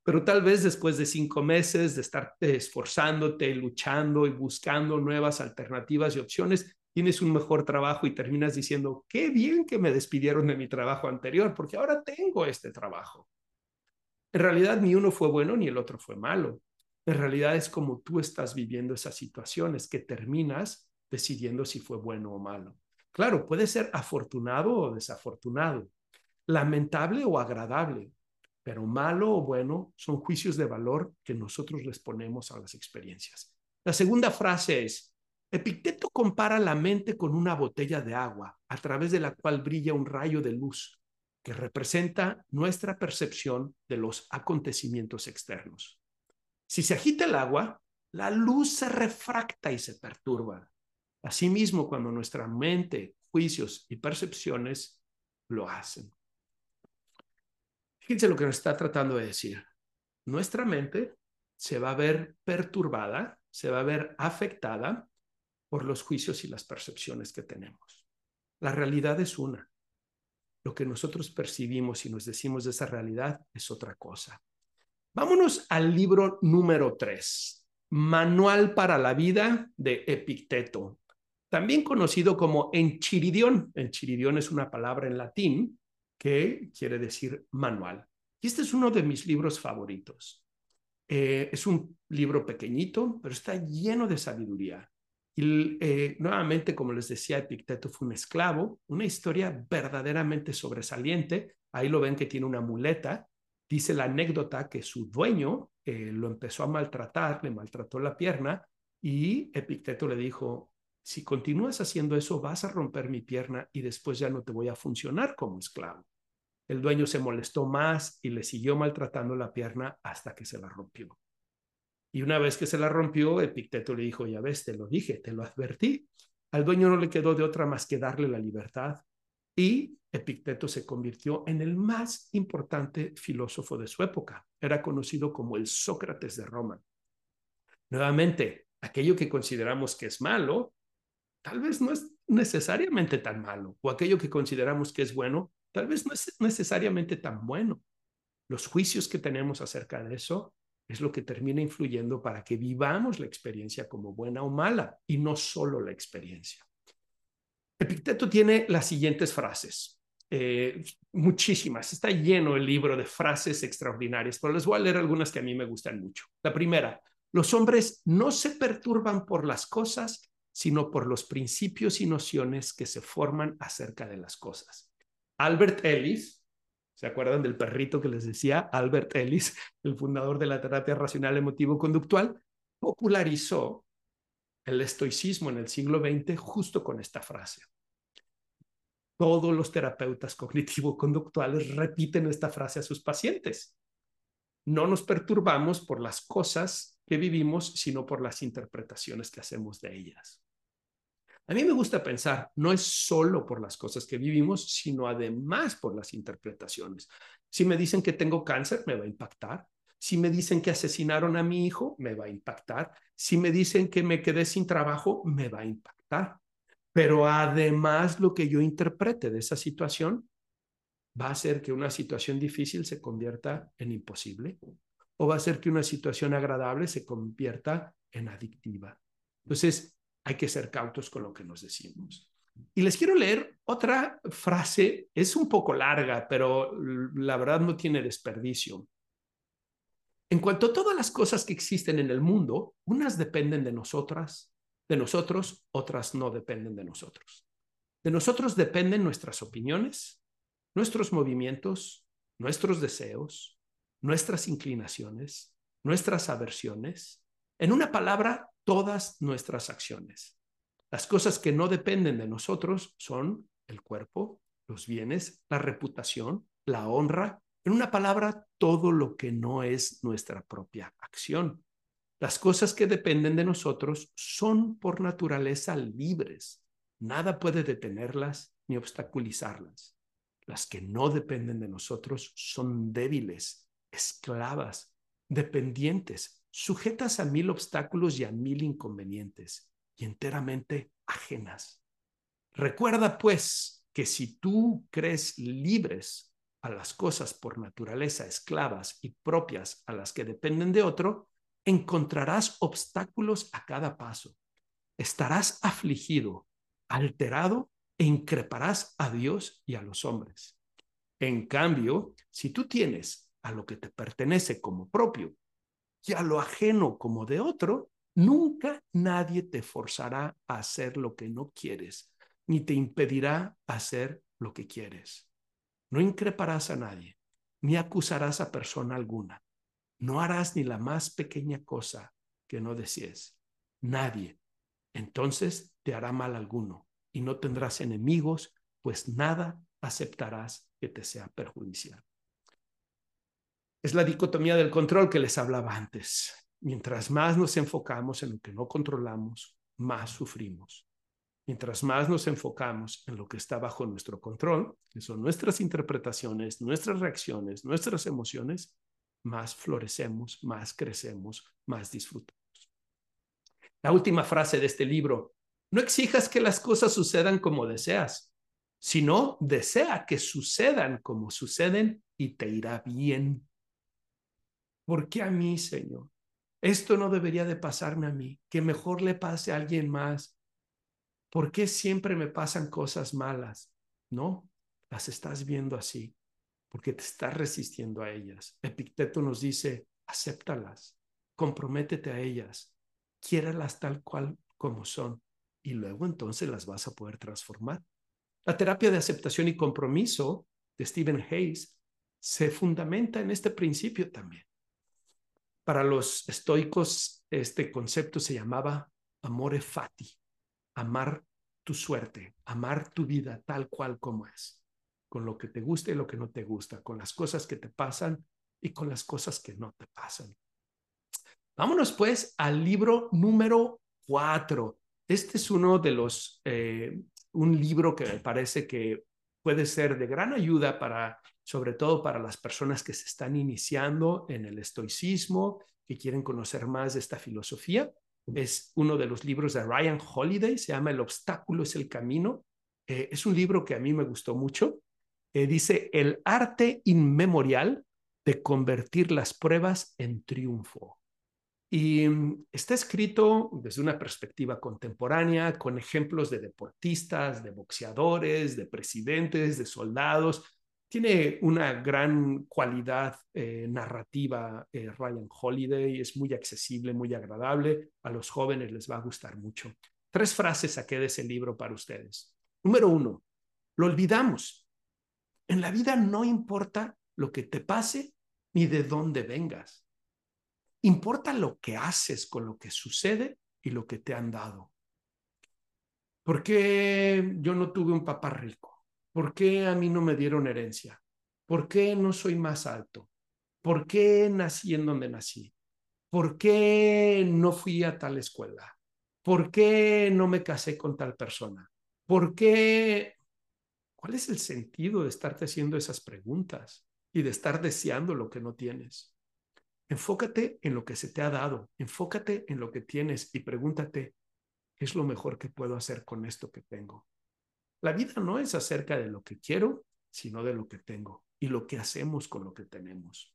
Pero tal vez después de cinco meses de estar esforzándote, luchando y buscando nuevas alternativas y opciones, tienes un mejor trabajo y terminas diciendo, qué bien que me despidieron de mi trabajo anterior, porque ahora tengo este trabajo. En realidad ni uno fue bueno ni el otro fue malo. En realidad es como tú estás viviendo esas situaciones que terminas decidiendo si fue bueno o malo. Claro, puede ser afortunado o desafortunado, lamentable o agradable, pero malo o bueno son juicios de valor que nosotros les ponemos a las experiencias. La segunda frase es, Epicteto compara la mente con una botella de agua a través de la cual brilla un rayo de luz que representa nuestra percepción de los acontecimientos externos. Si se agita el agua, la luz se refracta y se perturba. Asimismo, cuando nuestra mente, juicios y percepciones lo hacen. Fíjense lo que nos está tratando de decir. Nuestra mente se va a ver perturbada, se va a ver afectada por los juicios y las percepciones que tenemos. La realidad es una. Lo que nosotros percibimos y nos decimos de esa realidad es otra cosa. Vámonos al libro número 3, Manual para la Vida de Epicteto, también conocido como enchiridión. Enchiridión es una palabra en latín que quiere decir manual. Y este es uno de mis libros favoritos. Eh, es un libro pequeñito, pero está lleno de sabiduría. Y eh, nuevamente, como les decía, Epicteto fue un esclavo, una historia verdaderamente sobresaliente. Ahí lo ven que tiene una muleta. Dice la anécdota que su dueño eh, lo empezó a maltratar, le maltrató la pierna y Epicteto le dijo, si continúas haciendo eso, vas a romper mi pierna y después ya no te voy a funcionar como esclavo. El dueño se molestó más y le siguió maltratando la pierna hasta que se la rompió. Y una vez que se la rompió, Epicteto le dijo, ya ves, te lo dije, te lo advertí. Al dueño no le quedó de otra más que darle la libertad y Epicteto se convirtió en el más importante filósofo de su época. Era conocido como el Sócrates de Roma. Nuevamente, aquello que consideramos que es malo, tal vez no es necesariamente tan malo, o aquello que consideramos que es bueno, tal vez no es necesariamente tan bueno. Los juicios que tenemos acerca de eso es lo que termina influyendo para que vivamos la experiencia como buena o mala y no solo la experiencia. Epicteto tiene las siguientes frases, eh, muchísimas, está lleno el libro de frases extraordinarias, pero les voy a leer algunas que a mí me gustan mucho. La primera, los hombres no se perturban por las cosas, sino por los principios y nociones que se forman acerca de las cosas. Albert Ellis, ¿se acuerdan del perrito que les decía? Albert Ellis, el fundador de la terapia racional emotivo-conductual, popularizó el estoicismo en el siglo XX justo con esta frase. Todos los terapeutas cognitivo-conductuales repiten esta frase a sus pacientes. No nos perturbamos por las cosas que vivimos, sino por las interpretaciones que hacemos de ellas. A mí me gusta pensar, no es solo por las cosas que vivimos, sino además por las interpretaciones. Si me dicen que tengo cáncer, me va a impactar. Si me dicen que asesinaron a mi hijo, me va a impactar. Si me dicen que me quedé sin trabajo, me va a impactar. Pero además lo que yo interprete de esa situación va a hacer que una situación difícil se convierta en imposible o va a hacer que una situación agradable se convierta en adictiva. Entonces, hay que ser cautos con lo que nos decimos. Y les quiero leer otra frase, es un poco larga, pero la verdad no tiene desperdicio. En cuanto a todas las cosas que existen en el mundo, unas dependen de nosotras, de nosotros, otras no dependen de nosotros. De nosotros dependen nuestras opiniones, nuestros movimientos, nuestros deseos, nuestras inclinaciones, nuestras aversiones, en una palabra, todas nuestras acciones. Las cosas que no dependen de nosotros son el cuerpo, los bienes, la reputación, la honra, en una palabra, todo lo que no es nuestra propia acción. Las cosas que dependen de nosotros son por naturaleza libres. Nada puede detenerlas ni obstaculizarlas. Las que no dependen de nosotros son débiles, esclavas, dependientes, sujetas a mil obstáculos y a mil inconvenientes y enteramente ajenas. Recuerda, pues, que si tú crees libres a las cosas por naturaleza esclavas y propias a las que dependen de otro, encontrarás obstáculos a cada paso. Estarás afligido, alterado e increparás a Dios y a los hombres. En cambio, si tú tienes a lo que te pertenece como propio y a lo ajeno como de otro, nunca nadie te forzará a hacer lo que no quieres, ni te impedirá hacer lo que quieres. No increparás a nadie, ni acusarás a persona alguna. No harás ni la más pequeña cosa que no desees. Nadie. Entonces te hará mal alguno y no tendrás enemigos, pues nada aceptarás que te sea perjudicial. Es la dicotomía del control que les hablaba antes. Mientras más nos enfocamos en lo que no controlamos, más sufrimos. Mientras más nos enfocamos en lo que está bajo nuestro control, que son nuestras interpretaciones, nuestras reacciones, nuestras emociones, más florecemos, más crecemos, más disfrutamos. La última frase de este libro, no exijas que las cosas sucedan como deseas, sino desea que sucedan como suceden y te irá bien. ¿Por qué a mí, Señor? Esto no debería de pasarme a mí, que mejor le pase a alguien más. ¿Por qué siempre me pasan cosas malas? No, las estás viendo así, porque te estás resistiendo a ellas. Epicteto nos dice, acéptalas, comprométete a ellas, quiéralas tal cual como son, y luego entonces las vas a poder transformar. La terapia de aceptación y compromiso de Stephen Hayes se fundamenta en este principio también. Para los estoicos, este concepto se llamaba amore fati, amar tu suerte, amar tu vida tal cual como es, con lo que te gusta y lo que no te gusta, con las cosas que te pasan y con las cosas que no te pasan. Vámonos pues al libro número cuatro. Este es uno de los, eh, un libro que me parece que puede ser de gran ayuda para, sobre todo para las personas que se están iniciando en el estoicismo, que quieren conocer más de esta filosofía es uno de los libros de Ryan Holiday, se llama El obstáculo es el camino. Es un libro que a mí me gustó mucho. Dice, el arte inmemorial de convertir las pruebas en triunfo. Y mm, está escrito desde una perspectiva contemporánea, con ejemplos de deportistas, de boxeadores, de presidentes, de soldados, tiene una gran cualidad eh, narrativa eh, Ryan Holiday, es muy accesible, muy agradable, a los jóvenes les va a gustar mucho. Tres frases saqué de ese libro para ustedes. Número uno, lo olvidamos. En la vida no importa lo que te pase ni de dónde vengas. Importa lo que haces con lo que sucede y lo que te han dado. ¿Por qué yo no tuve un papá rico? ¿Por qué a mí no me dieron herencia? ¿Por qué no soy más alto? ¿Por qué nací en donde nací? ¿Por qué no fui a tal escuela? ¿Por qué no me casé con tal persona? ¿Por qué? ¿Cuál es el sentido de estarte haciendo esas preguntas y de estar deseando lo que no tienes? Enfócate en lo que se te ha dado, enfócate en lo que tienes y pregúntate, ¿qué es lo mejor que puedo hacer con esto que tengo? La vida no es acerca de lo que quiero, sino de lo que tengo y lo que hacemos con lo que tenemos.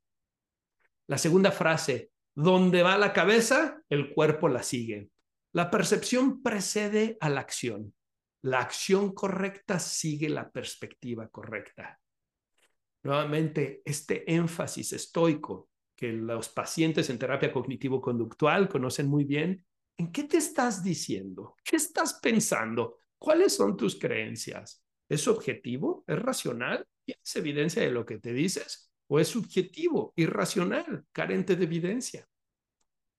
La segunda frase, donde va la cabeza, el cuerpo la sigue. La percepción precede a la acción. La acción correcta sigue la perspectiva correcta. Nuevamente, este énfasis estoico que los pacientes en terapia cognitivo-conductual conocen muy bien, ¿en qué te estás diciendo? ¿Qué estás pensando? ¿Cuáles son tus creencias? ¿Es objetivo? ¿Es racional? ¿Tienes evidencia de lo que te dices? ¿O es subjetivo, irracional, carente de evidencia?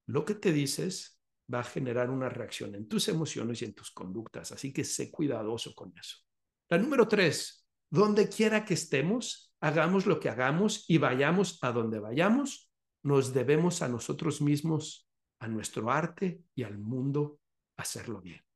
Lo que te dices va a generar una reacción en tus emociones y en tus conductas, así que sé cuidadoso con eso. La número tres, donde quiera que estemos, hagamos lo que hagamos y vayamos a donde vayamos, nos debemos a nosotros mismos, a nuestro arte y al mundo hacerlo bien.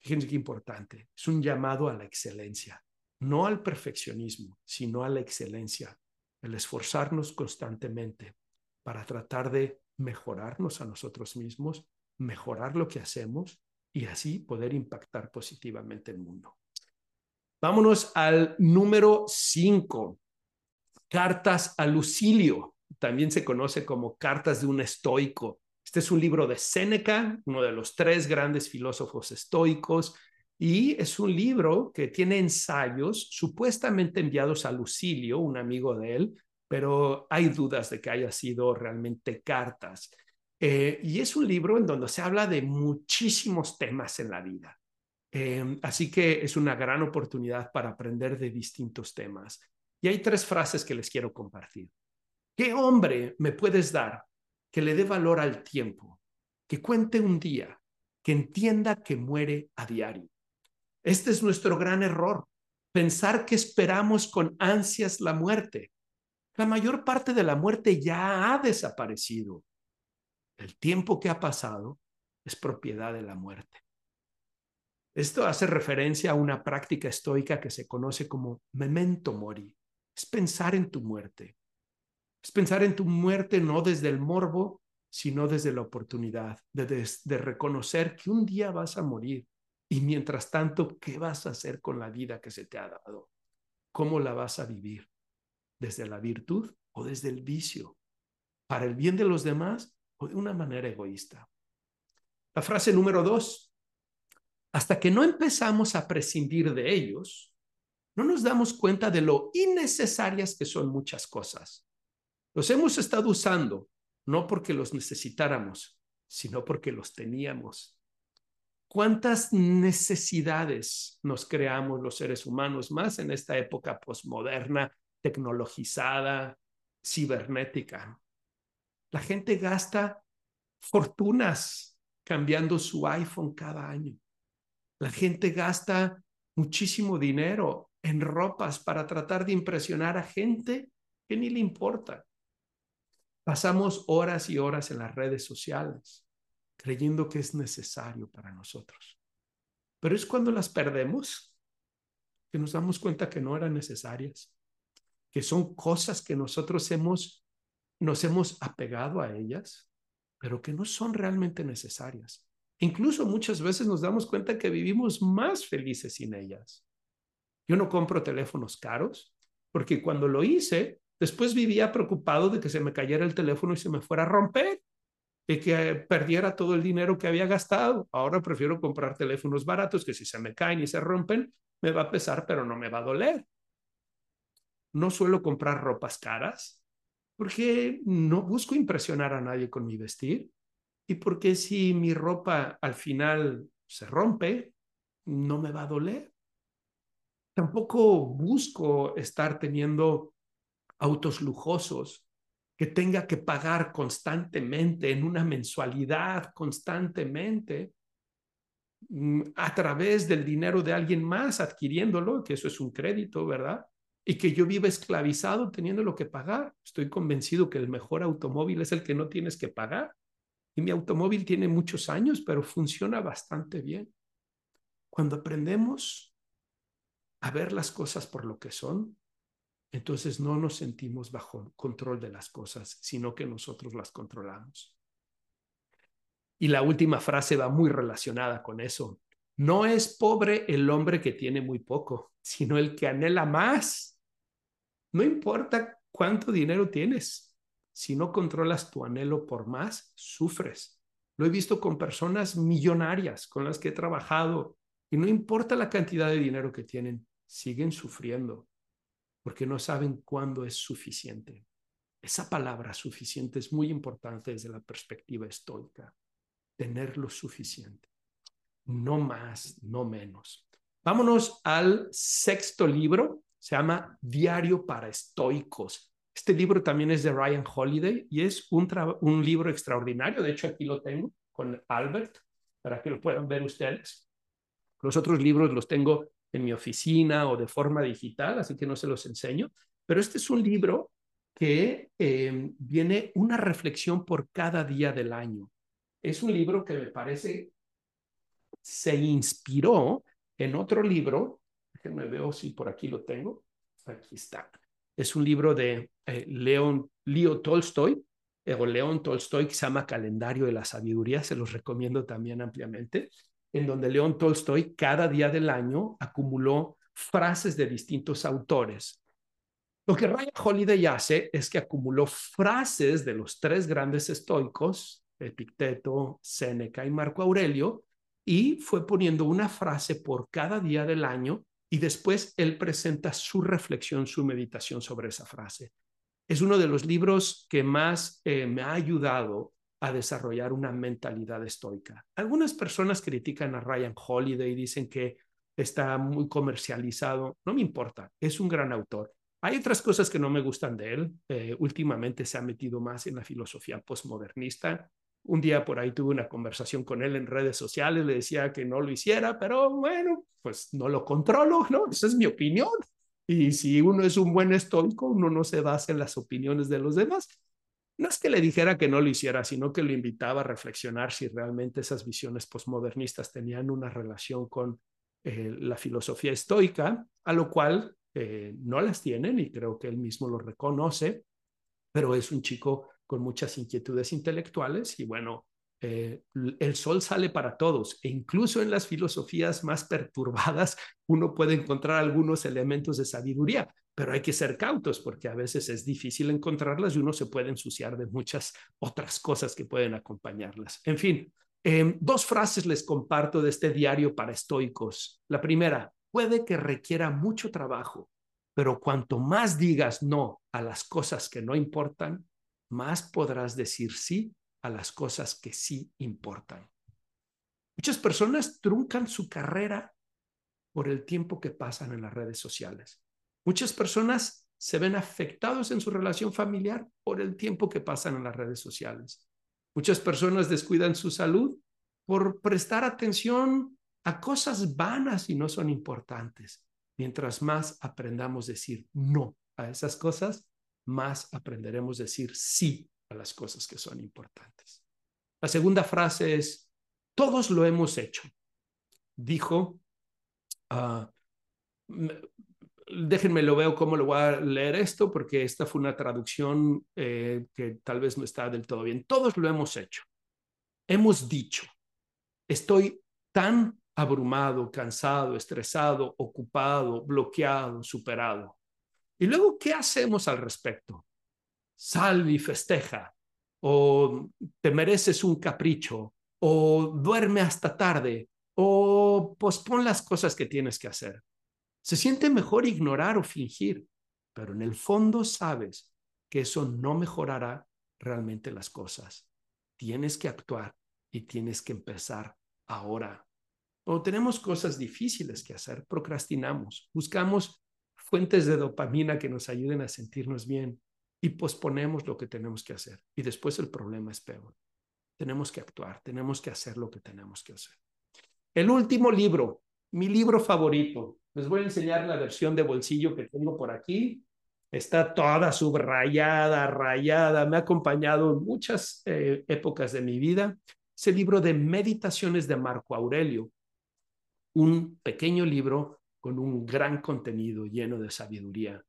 Fíjense qué importante. Es un llamado a la excelencia, no al perfeccionismo, sino a la excelencia, el esforzarnos constantemente para tratar de mejorarnos a nosotros mismos, mejorar lo que hacemos y así poder impactar positivamente el mundo. Vámonos al número 5, cartas a Lucilio. También se conoce como cartas de un estoico. Este es un libro de Séneca, uno de los tres grandes filósofos estoicos, y es un libro que tiene ensayos supuestamente enviados a Lucilio, un amigo de él, pero hay dudas de que haya sido realmente cartas. Eh, y es un libro en donde se habla de muchísimos temas en la vida. Eh, así que es una gran oportunidad para aprender de distintos temas. Y hay tres frases que les quiero compartir. ¿Qué hombre me puedes dar que le dé valor al tiempo, que cuente un día, que entienda que muere a diario. Este es nuestro gran error, pensar que esperamos con ansias la muerte. La mayor parte de la muerte ya ha desaparecido. El tiempo que ha pasado es propiedad de la muerte. Esto hace referencia a una práctica estoica que se conoce como memento mori. Es pensar en tu muerte. Es pensar en tu muerte no desde el morbo, sino desde la oportunidad de, de, reconocer que un día vas a morir y mientras tanto, ¿qué vas a hacer con la vida que se te ha dado? ¿Cómo la vas a vivir? ¿Desde la virtud o desde el vicio? ¿Para el bien de los demás o de una manera egoísta? La frase número dos. Hasta que no empezamos a prescindir de ellos, no nos damos cuenta de lo innecesarias que son muchas cosas. Los hemos estado usando no porque los necesitáramos, sino porque los teníamos. ¿Cuántas necesidades nos creamos los seres humanos más en esta época posmoderna, tecnologizada, cibernética? La gente gasta fortunas cambiando su iPhone cada año. La gente gasta muchísimo dinero en ropas para tratar de impresionar a gente que ni le importa. Pasamos horas y horas en las redes sociales creyendo que es necesario para nosotros. Pero es cuando las perdemos que nos damos cuenta que no eran necesarias, que son cosas que nosotros hemos, nos hemos apegado a ellas, pero que no son realmente necesarias. Incluso muchas veces nos damos cuenta que vivimos más felices sin ellas. Yo no compro teléfonos caros porque cuando lo hice Después vivía preocupado de que se me cayera el teléfono y se me fuera a romper y que perdiera todo el dinero que había gastado. Ahora prefiero comprar teléfonos baratos que si se me caen y se rompen, me va a pesar, pero no me va a doler. No suelo comprar ropas caras porque no busco impresionar a nadie con mi vestir y porque si mi ropa al final se rompe, no me va a doler. Tampoco busco estar teniendo autos lujosos, que tenga que pagar constantemente en una mensualidad, constantemente, mm, a través del dinero de alguien más adquiriéndolo, que eso es un crédito, ¿verdad? Y que yo viva esclavizado teniendo lo que pagar. Estoy convencido que el mejor automóvil es el que no tienes que pagar. Y mi automóvil tiene muchos años, pero funciona bastante bien. Cuando aprendemos a ver las cosas por lo que son, entonces no nos sentimos bajo control de las cosas, sino que nosotros las controlamos. Y la última frase va muy relacionada con eso. No es pobre el hombre que tiene muy poco, sino el que anhela más. No importa cuánto dinero tienes, si no controlas tu anhelo por más, sufres. Lo he visto con personas millonarias con las que he trabajado y no importa la cantidad de dinero que tienen, siguen sufriendo porque no saben cuándo es suficiente. Esa palabra suficiente es muy importante desde la perspectiva estoica. Tener lo suficiente. No más, no menos. Vámonos al sexto libro. Se llama Diario para Estoicos. Este libro también es de Ryan Holiday y es un, un libro extraordinario. De hecho, aquí lo tengo con Albert para que lo puedan ver ustedes. Los otros libros los tengo en mi oficina o de forma digital, así que no se los enseño, pero este es un libro que eh, viene una reflexión por cada día del año. Es un libro que me parece se inspiró en otro libro, déjenme ver si por aquí lo tengo, aquí está. Es un libro de eh, León, Leo Tolstoy, eh, o León Tolstoy, que se llama Calendario de la Sabiduría, se los recomiendo también ampliamente en donde León Tolstoy cada día del año acumuló frases de distintos autores. Lo que Ryan Holiday hace es que acumuló frases de los tres grandes estoicos, Epicteto, Séneca y Marco Aurelio, y fue poniendo una frase por cada día del año y después él presenta su reflexión, su meditación sobre esa frase. Es uno de los libros que más eh, me ha ayudado a desarrollar una mentalidad estoica. Algunas personas critican a Ryan Holiday y dicen que está muy comercializado. No me importa, es un gran autor. Hay otras cosas que no me gustan de él. Eh, últimamente se ha metido más en la filosofía postmodernista. Un día por ahí tuve una conversación con él en redes sociales, le decía que no lo hiciera, pero bueno, pues no lo controlo, ¿no? Esa es mi opinión. Y si uno es un buen estoico, uno no se basa en las opiniones de los demás no es que le dijera que no lo hiciera, sino que lo invitaba a reflexionar si realmente esas visiones posmodernistas tenían una relación con eh, la filosofía estoica, a lo cual eh, no las tienen y creo que él mismo lo reconoce, pero es un chico con muchas inquietudes intelectuales y bueno, eh, el sol sale para todos e incluso en las filosofías más perturbadas uno puede encontrar algunos elementos de sabiduría pero hay que ser cautos porque a veces es difícil encontrarlas y uno se puede ensuciar de muchas otras cosas que pueden acompañarlas. En fin, em, dos frases les comparto de este diario para estoicos. La primera, puede que requiera mucho trabajo, pero cuanto más digas no a las cosas que no importan, más podrás decir sí a las cosas que sí importan. Muchas personas truncan su carrera por el tiempo que pasan en las redes sociales. Muchas personas se ven afectados en su relación familiar por el tiempo que pasan en las redes sociales. Muchas personas descuidan su salud por prestar atención a cosas vanas y no son importantes. Mientras más aprendamos a decir no a esas cosas, más aprenderemos a decir sí a las cosas que son importantes. La segunda frase es, todos lo hemos hecho, dijo uh, déjenme lo veo cómo lo voy a leer esto, porque esta fue una traducción eh, que tal vez no está del todo bien. Todos lo hemos hecho. Hemos dicho, estoy tan abrumado, cansado, estresado, ocupado, bloqueado, superado. Y luego, ¿qué hacemos al respecto? Sal y festeja, o te mereces un capricho, o duerme hasta tarde, o pospon las cosas que tienes que hacer. Se siente mejor ignorar o fingir, pero en el fondo sabes que eso no mejorará realmente las cosas. Tienes que actuar y tienes que empezar ahora. O tenemos cosas difíciles que hacer, procrastinamos, buscamos fuentes de dopamina que nos ayuden a sentirnos bien y posponemos lo que tenemos que hacer. Y después el problema es peor. Tenemos que actuar, tenemos que hacer lo que tenemos que hacer. El último libro, mi libro favorito, les voy a enseñar la versión de bolsillo que tengo por aquí. Está toda subrayada, rayada. Me ha acompañado en muchas eh, épocas de mi vida. Es el libro de Meditaciones de Marco Aurelio. Un pequeño libro con un gran contenido lleno de sabiduría.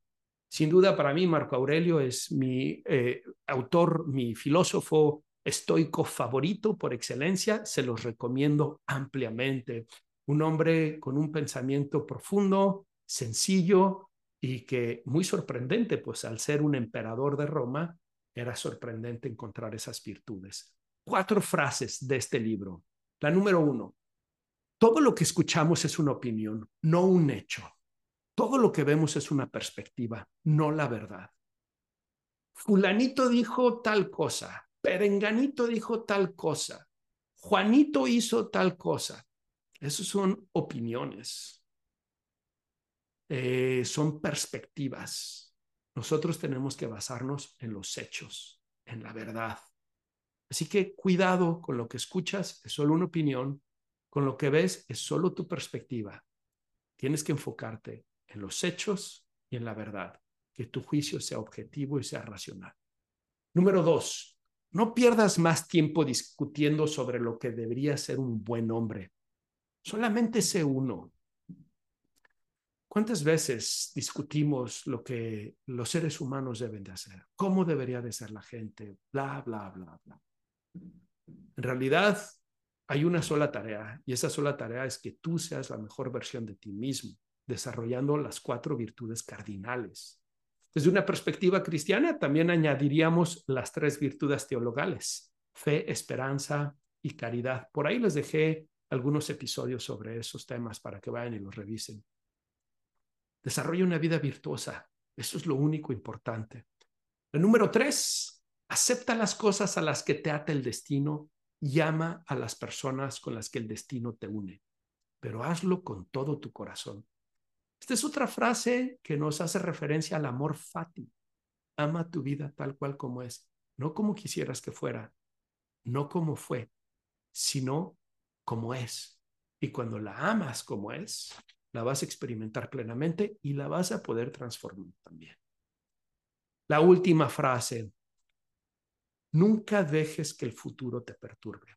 Sin duda, para mí, Marco Aurelio es mi eh, autor, mi filósofo estoico favorito por excelencia. Se los recomiendo ampliamente. Un hombre con un pensamiento profundo, sencillo y que muy sorprendente, pues al ser un emperador de Roma, era sorprendente encontrar esas virtudes. Cuatro frases de este libro. La número uno, todo lo que escuchamos es una opinión, no un hecho. Todo lo que vemos es una perspectiva, no la verdad. Fulanito dijo tal cosa, Perenganito dijo tal cosa, Juanito hizo tal cosa. Esas son opiniones, eh, son perspectivas. Nosotros tenemos que basarnos en los hechos, en la verdad. Así que cuidado con lo que escuchas, es solo una opinión, con lo que ves es solo tu perspectiva. Tienes que enfocarte en los hechos y en la verdad, que tu juicio sea objetivo y sea racional. Número dos, no pierdas más tiempo discutiendo sobre lo que debería ser un buen hombre. Solamente sé uno. ¿Cuántas veces discutimos lo que los seres humanos deben de hacer? ¿Cómo debería de ser la gente? Bla, bla, bla, bla. En realidad, hay una sola tarea y esa sola tarea es que tú seas la mejor versión de ti mismo desarrollando las cuatro virtudes cardinales. Desde una perspectiva cristiana, también añadiríamos las tres virtudes teologales, fe, esperanza y caridad. Por ahí les dejé algunos episodios sobre esos temas para que vayan y los revisen. Desarrolla una vida virtuosa. Eso es lo único importante. El número tres, acepta las cosas a las que te ata el destino llama a las personas con las que el destino te une, pero hazlo con todo tu corazón. Esta es otra frase que nos hace referencia al amor fati. Ama tu vida tal cual como es, no como quisieras que fuera, no como fue, sino como es. Y cuando la amas como es, la vas a experimentar plenamente y la vas a poder transformar también. La última frase, nunca dejes que el futuro te perturbe.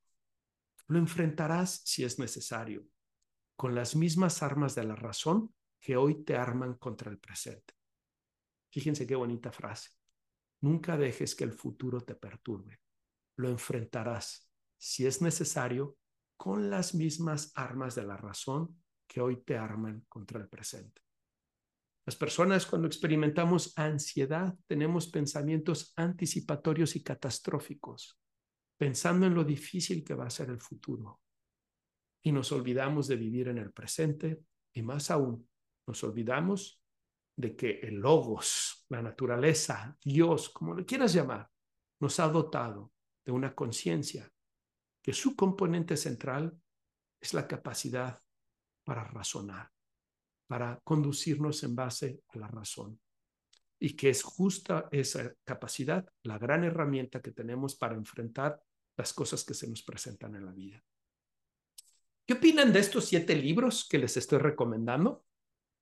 Lo enfrentarás si es necesario, con las mismas armas de la razón que hoy te arman contra el presente. Fíjense qué bonita frase. Nunca dejes que el futuro te perturbe. Lo enfrentarás, si es necesario, con las mismas armas de la razón que hoy te arman contra el presente. Las personas cuando experimentamos ansiedad tenemos pensamientos anticipatorios y catastróficos, pensando en lo difícil que va a ser el futuro. Y nos olvidamos de vivir en el presente y más aún nos olvidamos de que el logos, la naturaleza, Dios, como lo quieras llamar, nos ha dotado de una conciencia que su componente central es la capacidad para razonar, para conducirnos en base a la razón. Y que es justa esa capacidad la gran herramienta que tenemos para enfrentar las cosas que se nos presentan en la vida. ¿Qué opinan de estos siete libros que les estoy recomendando?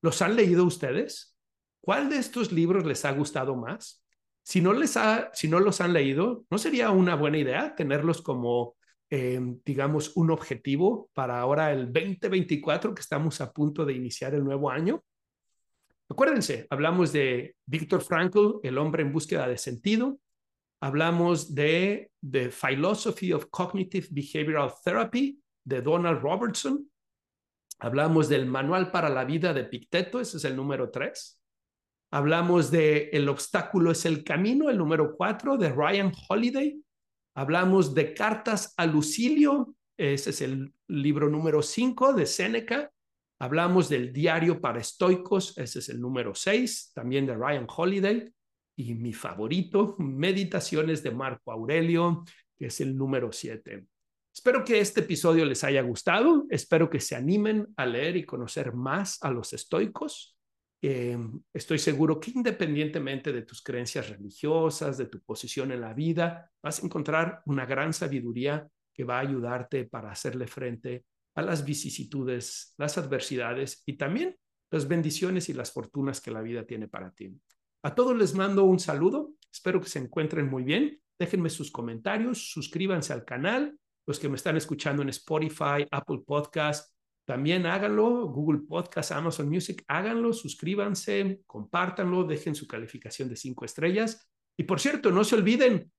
¿Los han leído ustedes? ¿Cuál de estos libros les ha gustado más? Si no, les ha, si no los han leído, ¿no sería una buena idea tenerlos como, eh, digamos, un objetivo para ahora el 2024 que estamos a punto de iniciar el nuevo año? Acuérdense, hablamos de Víctor Frankl, El hombre en búsqueda de sentido. Hablamos de The Philosophy of Cognitive Behavioral Therapy de Donald Robertson. Hablamos del Manual para la Vida de Picteto, ese es el número tres. Hablamos de El obstáculo es el camino, el número cuatro, de Ryan Holiday. Hablamos de Cartas a Lucilio, ese es el libro número cinco de Séneca. Hablamos del Diario para Estoicos, ese es el número seis, también de Ryan Holiday. Y mi favorito, Meditaciones de Marco Aurelio, que es el número siete. Espero que este episodio les haya gustado. Espero que se animen a leer y conocer más a los estoicos. Eh, estoy seguro que independientemente de tus creencias religiosas, de tu posición en la vida, vas a encontrar una gran sabiduría que va a ayudarte para hacerle frente a las vicisitudes, las adversidades y también las bendiciones y las fortunas que la vida tiene para ti. A todos les mando un saludo. Espero que se encuentren muy bien. Déjenme sus comentarios, suscríbanse al canal los que me están escuchando en Spotify, Apple Podcast, también háganlo, Google Podcast, Amazon Music, háganlo, suscríbanse, compártanlo, dejen su calificación de cinco estrellas. Y por cierto, no se olviden,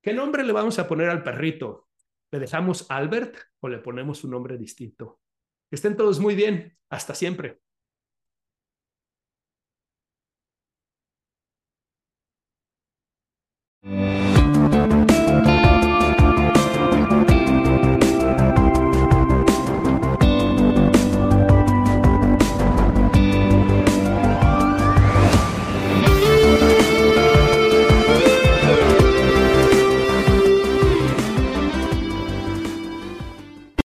¿qué nombre le vamos a poner al perrito? ¿Le dejamos Albert o le ponemos un nombre distinto? Que estén todos muy bien. Hasta siempre.